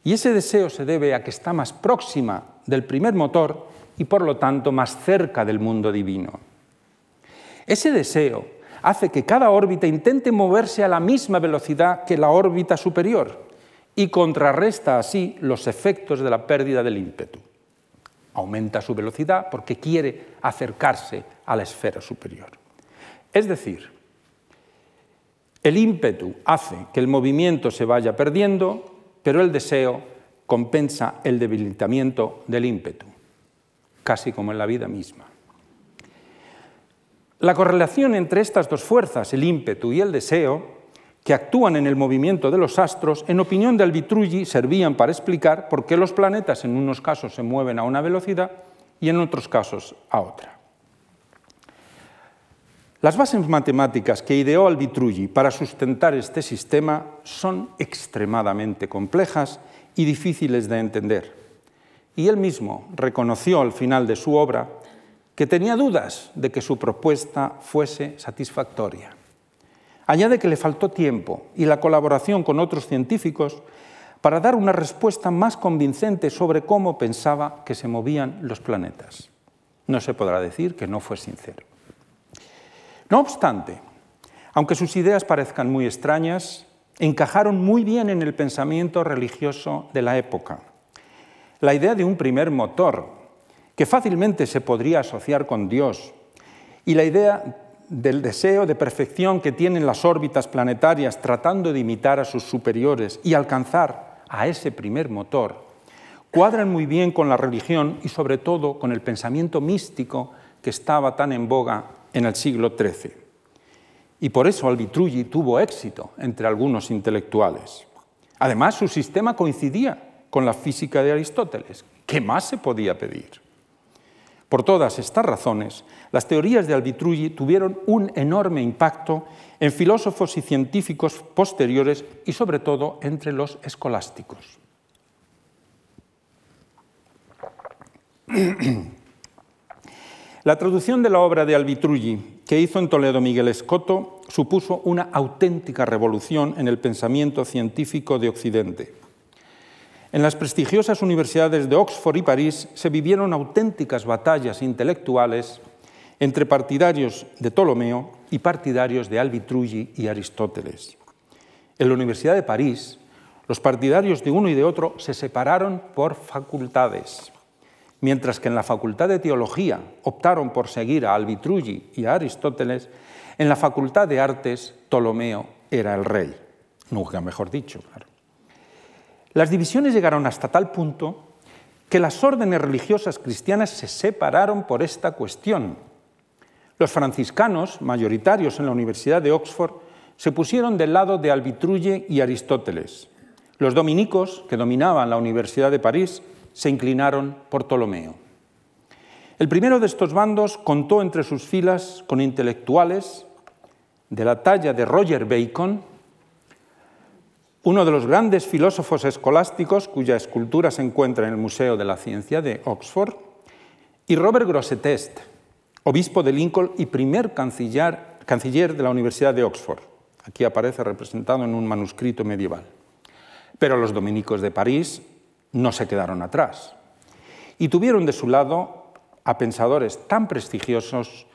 Y ese deseo se debe a que está más próxima del primer motor y por lo tanto más cerca del mundo divino. Ese deseo hace que cada órbita intente moverse a la misma velocidad que la órbita superior y contrarresta así los efectos de la pérdida del ímpetu. Aumenta su velocidad porque quiere acercarse a la esfera superior. Es decir, el ímpetu hace que el movimiento se vaya perdiendo, pero el deseo compensa el debilitamiento del ímpetu, casi como en la vida misma. La correlación entre estas dos fuerzas, el ímpetu y el deseo, que actúan en el movimiento de los astros, en opinión de Albitrulli, servían para explicar por qué los planetas en unos casos se mueven a una velocidad y en otros casos a otra. Las bases matemáticas que ideó Albitrulli para sustentar este sistema son extremadamente complejas y difíciles de entender. Y él mismo reconoció al final de su obra que tenía dudas de que su propuesta fuese satisfactoria. Añade que le faltó tiempo y la colaboración con otros científicos para dar una respuesta más convincente sobre cómo pensaba que se movían los planetas. No se podrá decir que no fue sincero. No obstante, aunque sus ideas parezcan muy extrañas, encajaron muy bien en el pensamiento religioso de la época. La idea de un primer motor que fácilmente se podría asociar con Dios, y la idea del deseo de perfección que tienen las órbitas planetarias tratando de imitar a sus superiores y alcanzar a ese primer motor, cuadran muy bien con la religión y sobre todo con el pensamiento místico que estaba tan en boga en el siglo XIII. Y por eso Albitrulli tuvo éxito entre algunos intelectuales. Además, su sistema coincidía con la física de Aristóteles. ¿Qué más se podía pedir? Por todas estas razones, las teorías de Albitrulli tuvieron un enorme impacto en filósofos y científicos posteriores y sobre todo entre los escolásticos. La traducción de la obra de Albitrulli que hizo en Toledo Miguel Escoto supuso una auténtica revolución en el pensamiento científico de Occidente. En las prestigiosas universidades de Oxford y París se vivieron auténticas batallas intelectuales entre partidarios de Ptolomeo y partidarios de Albitrulli y Aristóteles. En la Universidad de París, los partidarios de uno y de otro se separaron por facultades, mientras que en la Facultad de Teología optaron por seguir a Albitrulli y a Aristóteles, en la Facultad de Artes Ptolomeo era el rey, nunca mejor dicho, claro. Las divisiones llegaron hasta tal punto que las órdenes religiosas cristianas se separaron por esta cuestión. Los franciscanos, mayoritarios en la Universidad de Oxford, se pusieron del lado de Albitrulle y Aristóteles. Los dominicos, que dominaban la Universidad de París, se inclinaron por Ptolomeo. El primero de estos bandos contó entre sus filas con intelectuales de la talla de Roger Bacon, uno de los grandes filósofos escolásticos cuya escultura se encuentra en el Museo de la Ciencia de Oxford, y Robert Grosseteste, obispo de Lincoln y primer canciller, canciller de la Universidad de Oxford. Aquí aparece representado en un manuscrito medieval. Pero los dominicos de París no se quedaron atrás y tuvieron de su lado a pensadores tan prestigiosos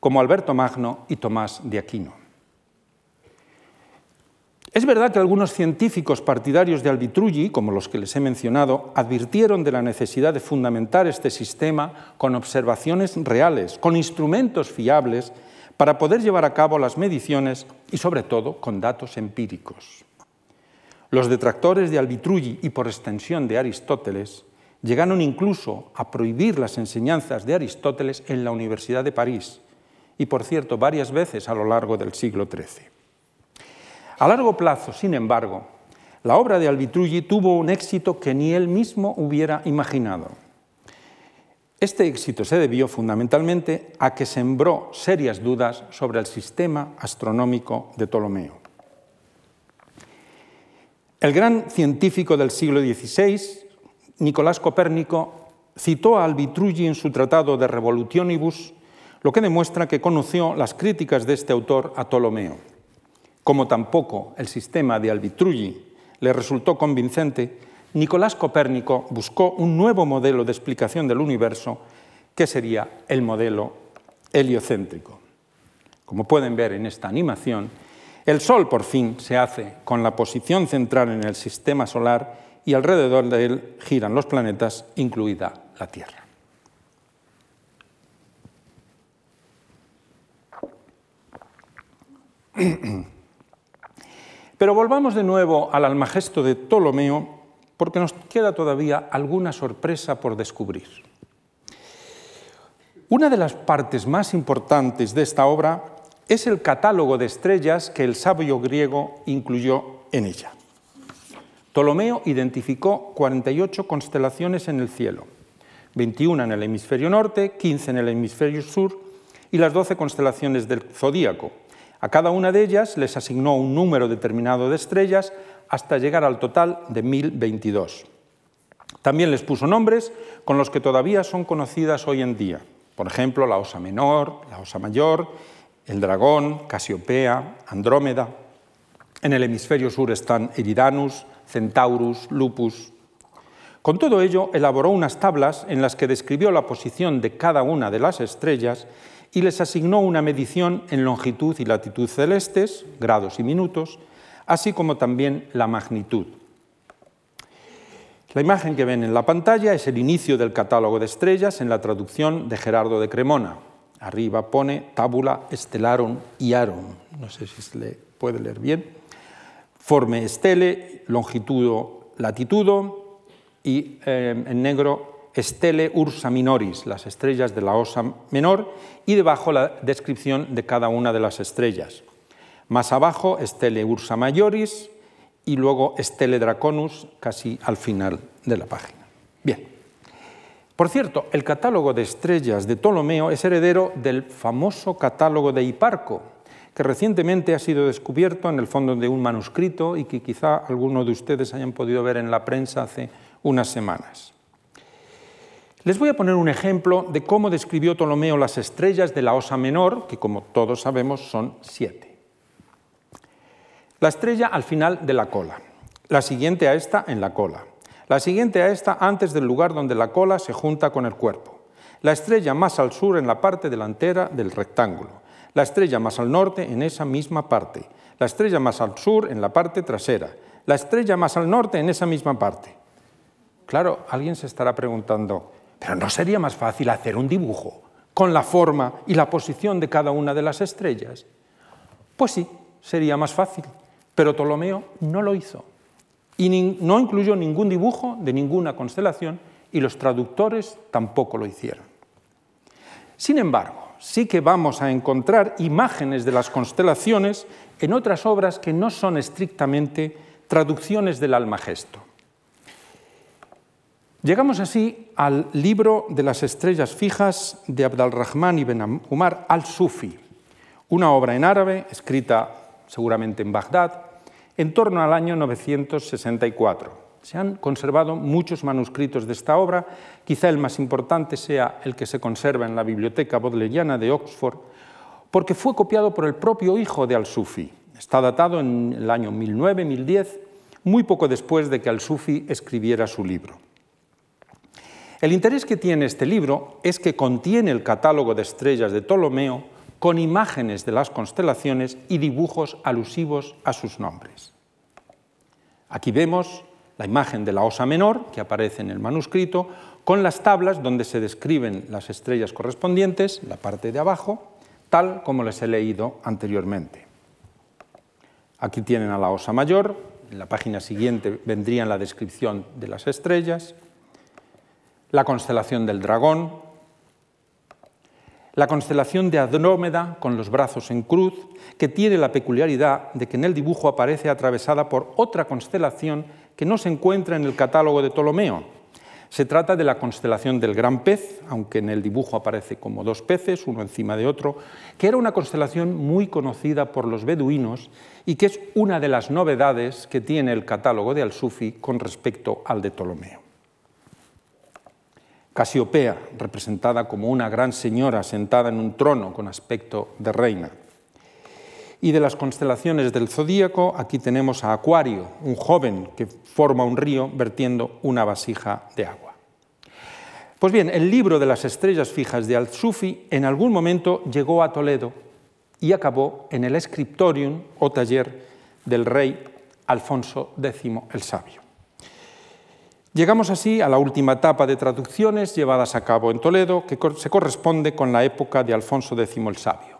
como Alberto Magno y Tomás de Aquino. Es verdad que algunos científicos partidarios de Albitrulli, como los que les he mencionado, advirtieron de la necesidad de fundamentar este sistema con observaciones reales, con instrumentos fiables, para poder llevar a cabo las mediciones y, sobre todo, con datos empíricos. Los detractores de Albitrulli y, por extensión, de Aristóteles, llegaron incluso a prohibir las enseñanzas de Aristóteles en la Universidad de París, y, por cierto, varias veces a lo largo del siglo XIII. A largo plazo, sin embargo, la obra de Albitrulli tuvo un éxito que ni él mismo hubiera imaginado. Este éxito se debió fundamentalmente a que sembró serias dudas sobre el sistema astronómico de Ptolomeo. El gran científico del siglo XVI, Nicolás Copérnico, citó a Albitrulli en su tratado de Revolutionibus, lo que demuestra que conoció las críticas de este autor a Ptolomeo. Como tampoco el sistema de Albitrulli le resultó convincente, Nicolás Copérnico buscó un nuevo modelo de explicación del universo que sería el modelo heliocéntrico. Como pueden ver en esta animación, el Sol por fin se hace con la posición central en el sistema solar y alrededor de él giran los planetas, incluida la Tierra. Pero volvamos de nuevo al Almagesto de Ptolomeo, porque nos queda todavía alguna sorpresa por descubrir. Una de las partes más importantes de esta obra es el catálogo de estrellas que el sabio griego incluyó en ella. Ptolomeo identificó 48 constelaciones en el cielo, 21 en el hemisferio norte, 15 en el hemisferio sur y las 12 constelaciones del zodíaco, a cada una de ellas les asignó un número determinado de estrellas hasta llegar al total de 1022. También les puso nombres con los que todavía son conocidas hoy en día. Por ejemplo, la Osa Menor, la Osa Mayor, el Dragón, Casiopea, Andrómeda. En el hemisferio sur están Eridanus, Centaurus, Lupus. Con todo ello, elaboró unas tablas en las que describió la posición de cada una de las estrellas y les asignó una medición en longitud y latitud celestes, grados y minutos, así como también la magnitud. La imagen que ven en la pantalla es el inicio del catálogo de estrellas en la traducción de Gerardo de Cremona. Arriba pone tabula stellarum iarum, no sé si se le puede leer bien, forme stele, longitudo, latitudo y eh, en negro Stele Ursa Minoris, las estrellas de la Osa Menor, y debajo la descripción de cada una de las estrellas. Más abajo, Stele Ursa Majoris y luego Stele Draconus, casi al final de la página. Bien. Por cierto, el catálogo de estrellas de Ptolomeo es heredero del famoso catálogo de Hiparco, que recientemente ha sido descubierto en el fondo de un manuscrito y que quizá alguno de ustedes hayan podido ver en la prensa hace unas semanas. Les voy a poner un ejemplo de cómo describió Ptolomeo las estrellas de la Osa Menor, que como todos sabemos son siete. La estrella al final de la cola, la siguiente a esta en la cola, la siguiente a esta antes del lugar donde la cola se junta con el cuerpo, la estrella más al sur en la parte delantera del rectángulo, la estrella más al norte en esa misma parte, la estrella más al sur en la parte trasera, la estrella más al norte en esa misma parte. Claro, alguien se estará preguntando, pero ¿no sería más fácil hacer un dibujo con la forma y la posición de cada una de las estrellas? Pues sí, sería más fácil, pero Ptolomeo no lo hizo. Y no incluyó ningún dibujo de ninguna constelación y los traductores tampoco lo hicieron. Sin embargo, sí que vamos a encontrar imágenes de las constelaciones en otras obras que no son estrictamente traducciones del Almagesto. Llegamos así al libro de las estrellas fijas de Abdalrahman ibn Umar al-Sufi, una obra en árabe escrita seguramente en Bagdad en torno al año 964. Se han conservado muchos manuscritos de esta obra, quizá el más importante sea el que se conserva en la Biblioteca Bodleiana de Oxford, porque fue copiado por el propio hijo de al-Sufi. Está datado en el año 1009-1010, muy poco después de que al-Sufi escribiera su libro. El interés que tiene este libro es que contiene el catálogo de estrellas de Ptolomeo con imágenes de las constelaciones y dibujos alusivos a sus nombres. Aquí vemos la imagen de la Osa Menor, que aparece en el manuscrito, con las tablas donde se describen las estrellas correspondientes, la parte de abajo, tal como les he leído anteriormente. Aquí tienen a la Osa Mayor, en la página siguiente vendría la descripción de las estrellas, la constelación del dragón, la constelación de Andrómeda con los brazos en cruz, que tiene la peculiaridad de que en el dibujo aparece atravesada por otra constelación que no se encuentra en el catálogo de Ptolomeo. Se trata de la constelación del gran pez, aunque en el dibujo aparece como dos peces, uno encima de otro, que era una constelación muy conocida por los beduinos y que es una de las novedades que tiene el catálogo de Al-Sufi con respecto al de Ptolomeo. Casiopea, representada como una gran señora sentada en un trono con aspecto de reina. Y de las constelaciones del zodíaco, aquí tenemos a Acuario, un joven que forma un río vertiendo una vasija de agua. Pues bien, el libro de las estrellas fijas de Al-Sufi en algún momento llegó a Toledo y acabó en el scriptorium o taller del rey Alfonso X el Sabio. Llegamos así a la última etapa de traducciones llevadas a cabo en Toledo, que se corresponde con la época de Alfonso X el Sabio.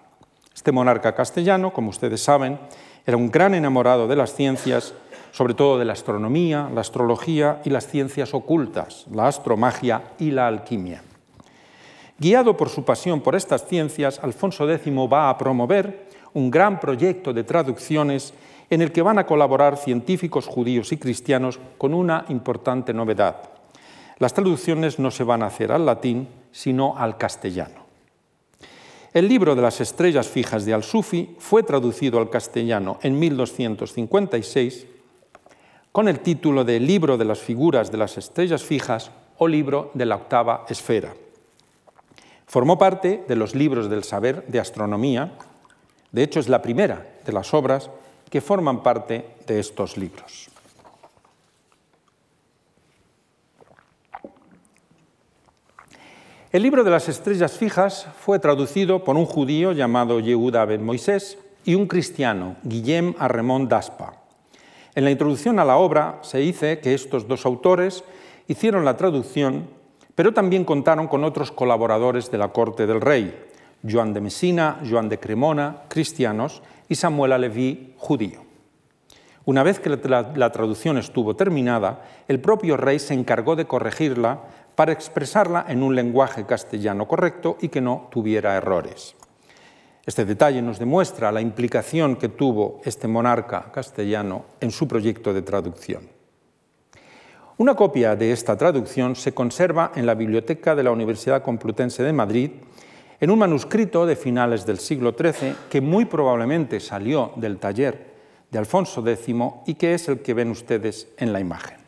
Este monarca castellano, como ustedes saben, era un gran enamorado de las ciencias, sobre todo de la astronomía, la astrología y las ciencias ocultas, la astromagia y la alquimia. Guiado por su pasión por estas ciencias, Alfonso X va a promover un gran proyecto de traducciones en el que van a colaborar científicos judíos y cristianos con una importante novedad. Las traducciones no se van a hacer al latín, sino al castellano. El libro de las estrellas fijas de Al-Sufi fue traducido al castellano en 1256 con el título de Libro de las figuras de las estrellas fijas o Libro de la octava esfera. Formó parte de los libros del saber de astronomía, de hecho es la primera de las obras que forman parte de estos libros. El libro de las estrellas fijas fue traducido por un judío llamado Yehuda ben Moisés y un cristiano, Guillem Arremont d'Aspa. En la introducción a la obra se dice que estos dos autores hicieron la traducción, pero también contaron con otros colaboradores de la corte del rey, Joan de Messina, Joan de Cremona, cristianos, y Samuel Aleví, judío. Una vez que la, traducción estuvo terminada, el propio rey se encargó de corregirla para expresarla en un lenguaje castellano correcto y que no tuviera errores. Este detalle nos demuestra la implicación que tuvo este monarca castellano en su proyecto de traducción. Una copia de esta traducción se conserva en la biblioteca de la Universidad Complutense de Madrid en un manuscrito de finales del siglo XIII que muy probablemente salió del taller de Alfonso X y que es el que ven ustedes en la imagen.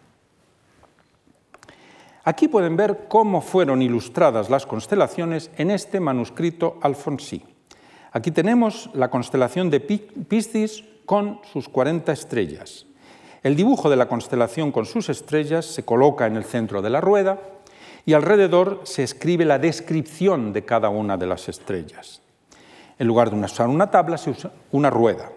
Aquí pueden ver cómo fueron ilustradas las constelaciones en este manuscrito alfonsí. Aquí tenemos la constelación de Piscis con sus 40 estrellas. El dibujo de la constelación con sus estrellas se coloca en el centro de la rueda y alrededor se escribe la descripción de cada una de las estrellas. En lugar de usar una tabla, se usa una rueda.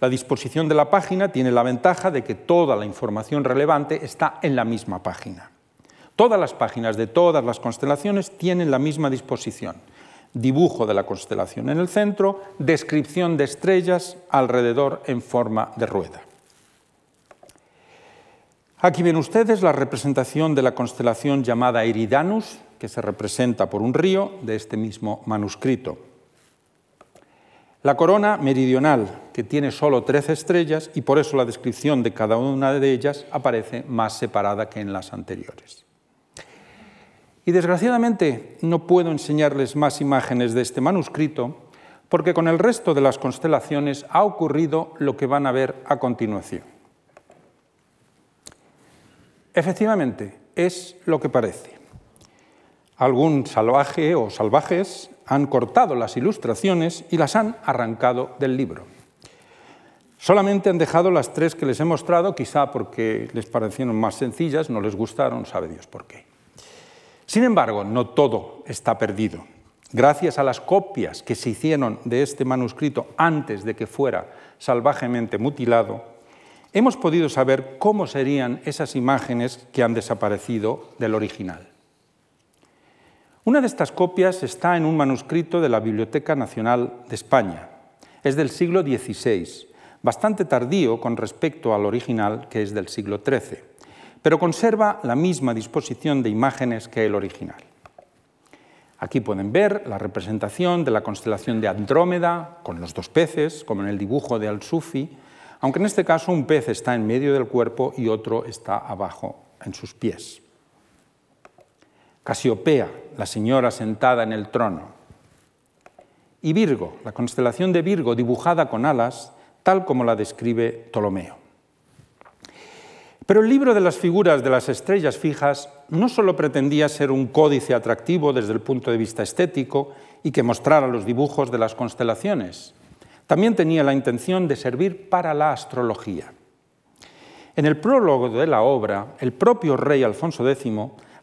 La disposición de la página tiene la ventaja de que toda la información relevante está en la misma página. Todas las páginas de todas las constelaciones tienen la misma disposición. Dibujo de la constelación en el centro, descripción de estrellas alrededor en forma de rueda. Aquí ven ustedes la representación de la constelación llamada Eridanus, que se representa por un río de este mismo manuscrito. La corona meridional, que tiene solo 13 estrellas y por eso la descripción de cada una de ellas aparece más separada que en las anteriores. Y desgraciadamente no puedo enseñarles más imágenes de este manuscrito porque con el resto de las constelaciones ha ocurrido lo que van a ver a continuación. Efectivamente, es lo que parece. Algún salvaje o salvajes han cortado las ilustraciones y las han arrancado del libro. Solamente han dejado las tres que les he mostrado, quizá porque les parecieron más sencillas, no les gustaron, sabe Dios por qué. Sin embargo, no todo está perdido. Gracias a las copias que se hicieron de este manuscrito antes de que fuera salvajemente mutilado, hemos podido saber cómo serían esas imágenes que han desaparecido del original. Una de estas copias está en un manuscrito de la Biblioteca Nacional de España. Es del siglo XVI, bastante tardío con respecto al original, que es del siglo XIII, pero conserva la misma disposición de imágenes que el original. Aquí pueden ver la representación de la constelación de Andrómeda con los dos peces, como en el dibujo de Al-Sufi, aunque en este caso un pez está en medio del cuerpo y otro está abajo en sus pies. Casiopea, la señora sentada en el trono. Y Virgo, la constelación de Virgo dibujada con alas, tal como la describe Ptolomeo. Pero el libro de las figuras de las estrellas fijas no solo pretendía ser un códice atractivo desde el punto de vista estético y que mostrara los dibujos de las constelaciones, también tenía la intención de servir para la astrología. En el prólogo de la obra, el propio rey Alfonso X,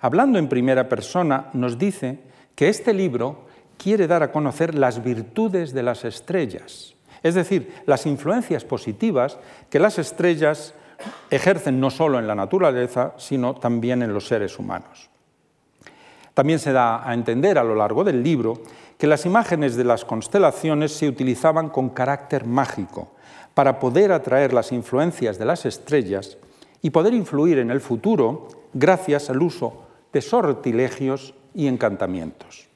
hablando en primera persona, nos dice que este libro quiere dar a conocer las virtudes de las estrellas, es decir, las influencias positivas que las estrellas ejercen no solo en la naturaleza, sino también en los seres humanos. También se da a entender a lo largo del libro que las imágenes de las constelaciones se utilizaban con carácter mágico para poder atraer las influencias de las estrellas y poder influir en el futuro gracias al uso de sortilegios y encantamientos.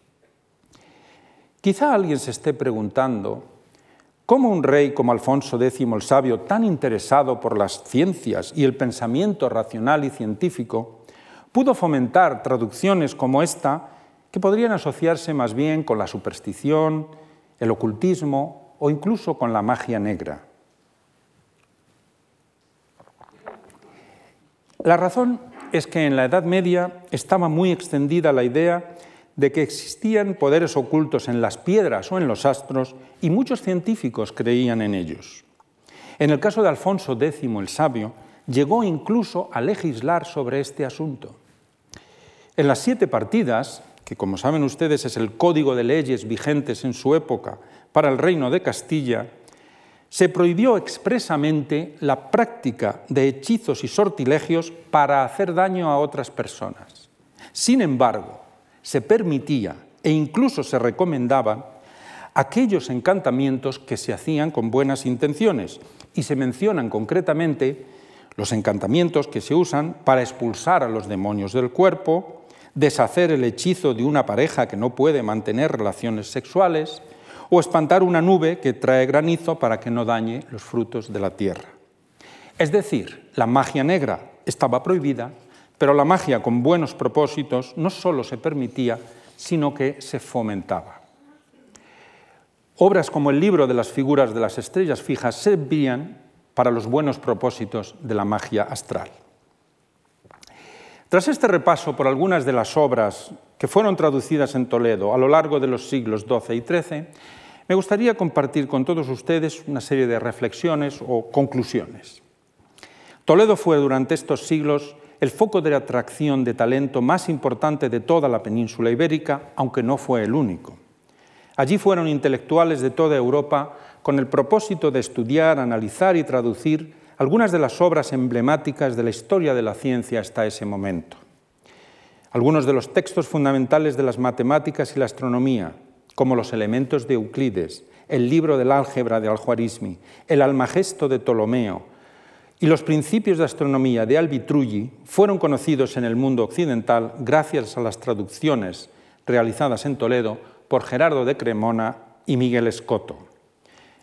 Quizá alguien se esté preguntando cómo un rey como Alfonso X el Sabio, tan interesado por las ciencias y el pensamiento racional y científico, pudo fomentar traducciones como esta que podrían asociarse más bien con la superstición, el ocultismo o incluso con la magia negra. La razón es que en la Edad Media estaba muy extendida la idea de que existían poderes ocultos en las piedras o en los astros y muchos científicos creían en ellos. En el caso de Alfonso X el Sabio, llegó incluso a legislar sobre este asunto. En las siete partidas, que como saben ustedes es el código de leyes vigentes en su época para el reino de Castilla, se prohibió expresamente la práctica de hechizos y sortilegios para hacer daño a otras personas. Sin embargo, se permitía e incluso se recomendaban aquellos encantamientos que se hacían con buenas intenciones y se mencionan concretamente los encantamientos que se usan para expulsar a los demonios del cuerpo, deshacer el hechizo de una pareja que no puede mantener relaciones sexuales, o espantar una nube que trae granizo para que no dañe los frutos de la tierra. Es decir, la magia negra estaba prohibida, pero la magia con buenos propósitos no solo se permitía, sino que se fomentaba. Obras como el libro de las figuras de las estrellas fijas servían para los buenos propósitos de la magia astral. Tras este repaso por algunas de las obras que fueron traducidas en Toledo a lo largo de los siglos XII y XIII, me gustaría compartir con todos ustedes una serie de reflexiones o conclusiones. Toledo fue durante estos siglos el foco de atracción de talento más importante de toda la península ibérica, aunque no fue el único. Allí fueron intelectuales de toda Europa con el propósito de estudiar, analizar y traducir algunas de las obras emblemáticas de la historia de la ciencia hasta ese momento. Algunos de los textos fundamentales de las matemáticas y la astronomía, como los elementos de Euclides, el libro del álgebra de Al-Khwarizmi, el Almagesto de Ptolomeo y los principios de astronomía de Albitrulli fueron conocidos en el mundo occidental gracias a las traducciones realizadas en Toledo por Gerardo de Cremona y Miguel Escoto.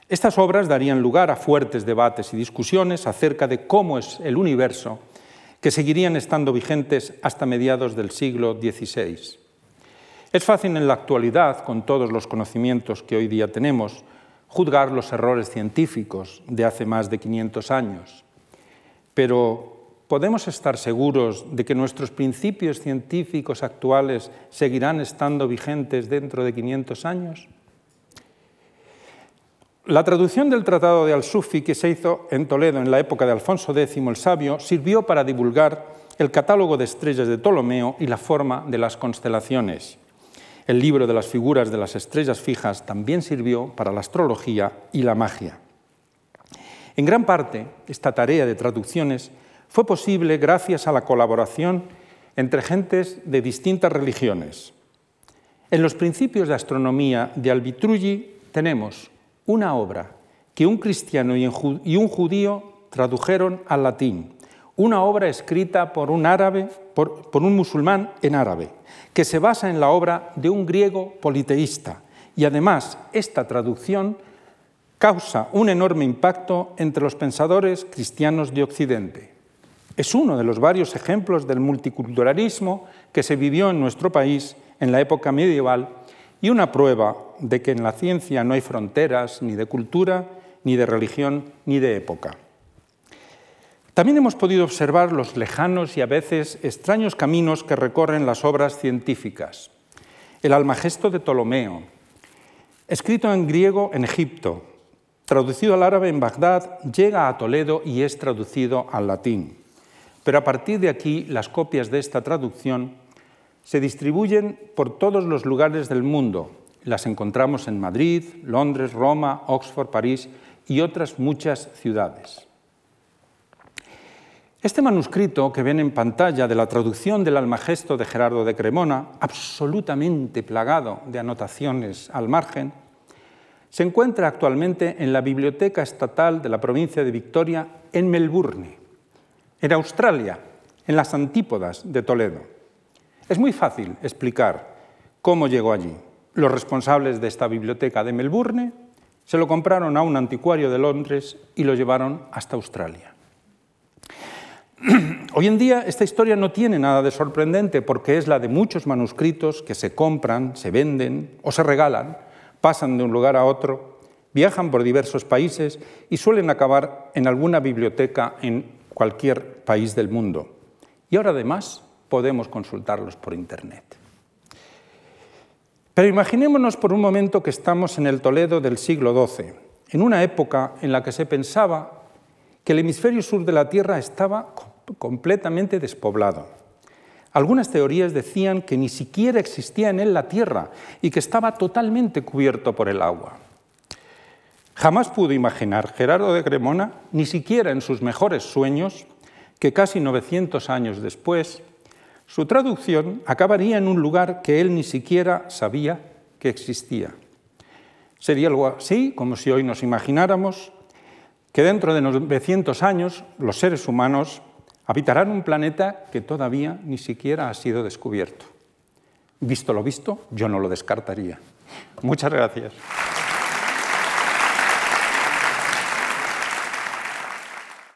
Estas obras darían lugar a fuertes debates y discusiones acerca de cómo es el universo, que seguirían estando vigentes hasta mediados del siglo XVI. Es fácil en la actualidad, con todos los conocimientos que hoy día tenemos, juzgar los errores científicos de hace más de 500 años. Pero ¿podemos estar seguros de que nuestros principios científicos actuales seguirán estando vigentes dentro de 500 años? La traducción del Tratado de Al-Sufi que se hizo en Toledo en la época de Alfonso X el Sabio sirvió para divulgar el catálogo de estrellas de Ptolomeo y la forma de las constelaciones. El libro de las figuras de las estrellas fijas también sirvió para la astrología y la magia. En gran parte, esta tarea de traducciones fue posible gracias a la colaboración entre gentes de distintas religiones. En los principios de astronomía de Albitrulli tenemos una obra que un cristiano y un judío tradujeron al latín, una obra escrita por un árabe, por, un musulmán en árabe que se basa en la obra de un griego politeísta. Y además, esta traducción causa un enorme impacto entre los pensadores cristianos de Occidente. Es uno de los varios ejemplos del multiculturalismo que se vivió en nuestro país en la época medieval y una prueba de que en la ciencia no hay fronteras ni de cultura, ni de religión, ni de época. También hemos podido observar los lejanos y a veces extraños caminos que recorren las obras científicas. El Almagesto de Ptolomeo, escrito en griego en Egipto, traducido al árabe en Bagdad, llega a Toledo y es traducido al latín. Pero a partir de aquí las copias de esta traducción se distribuyen por todos los lugares del mundo, Las encontramos en Madrid, Londres, Roma, Oxford, París y otras muchas ciudades. Este manuscrito que ven en pantalla de la traducción del Almagesto de Gerardo de Cremona, absolutamente plagado de anotaciones al margen, se encuentra actualmente en la Biblioteca Estatal de la provincia de Victoria en Melbourne, en Australia, en las antípodas de Toledo. Es muy fácil explicar cómo llegó allí. Los responsables de esta biblioteca de Melbourne se lo compraron a un anticuario de Londres y lo llevaron hasta Australia. Hoy en día esta historia no tiene nada de sorprendente porque es la de muchos manuscritos que se compran, se venden o se regalan, pasan de un lugar a otro, viajan por diversos países y suelen acabar en alguna biblioteca en cualquier país del mundo. Y ahora además podemos consultarlos por Internet. Pero imaginémonos por un momento que estamos en el Toledo del siglo XII, en una época en la que se pensaba que el hemisferio sur de la Tierra estaba completamente despoblado. Algunas teorías decían que ni siquiera existía en él la Tierra y que estaba totalmente cubierto por el agua. Jamás pudo imaginar Gerardo de Cremona, ni siquiera en sus mejores sueños, que casi 900 años después, su traducción acabaría en un lugar que él ni siquiera sabía que existía. Sería algo así como si hoy nos imagináramos que dentro de 900 años los seres humanos habitarán un planeta que todavía ni siquiera ha sido descubierto. Visto lo visto, yo no lo descartaría. Muchas gracias.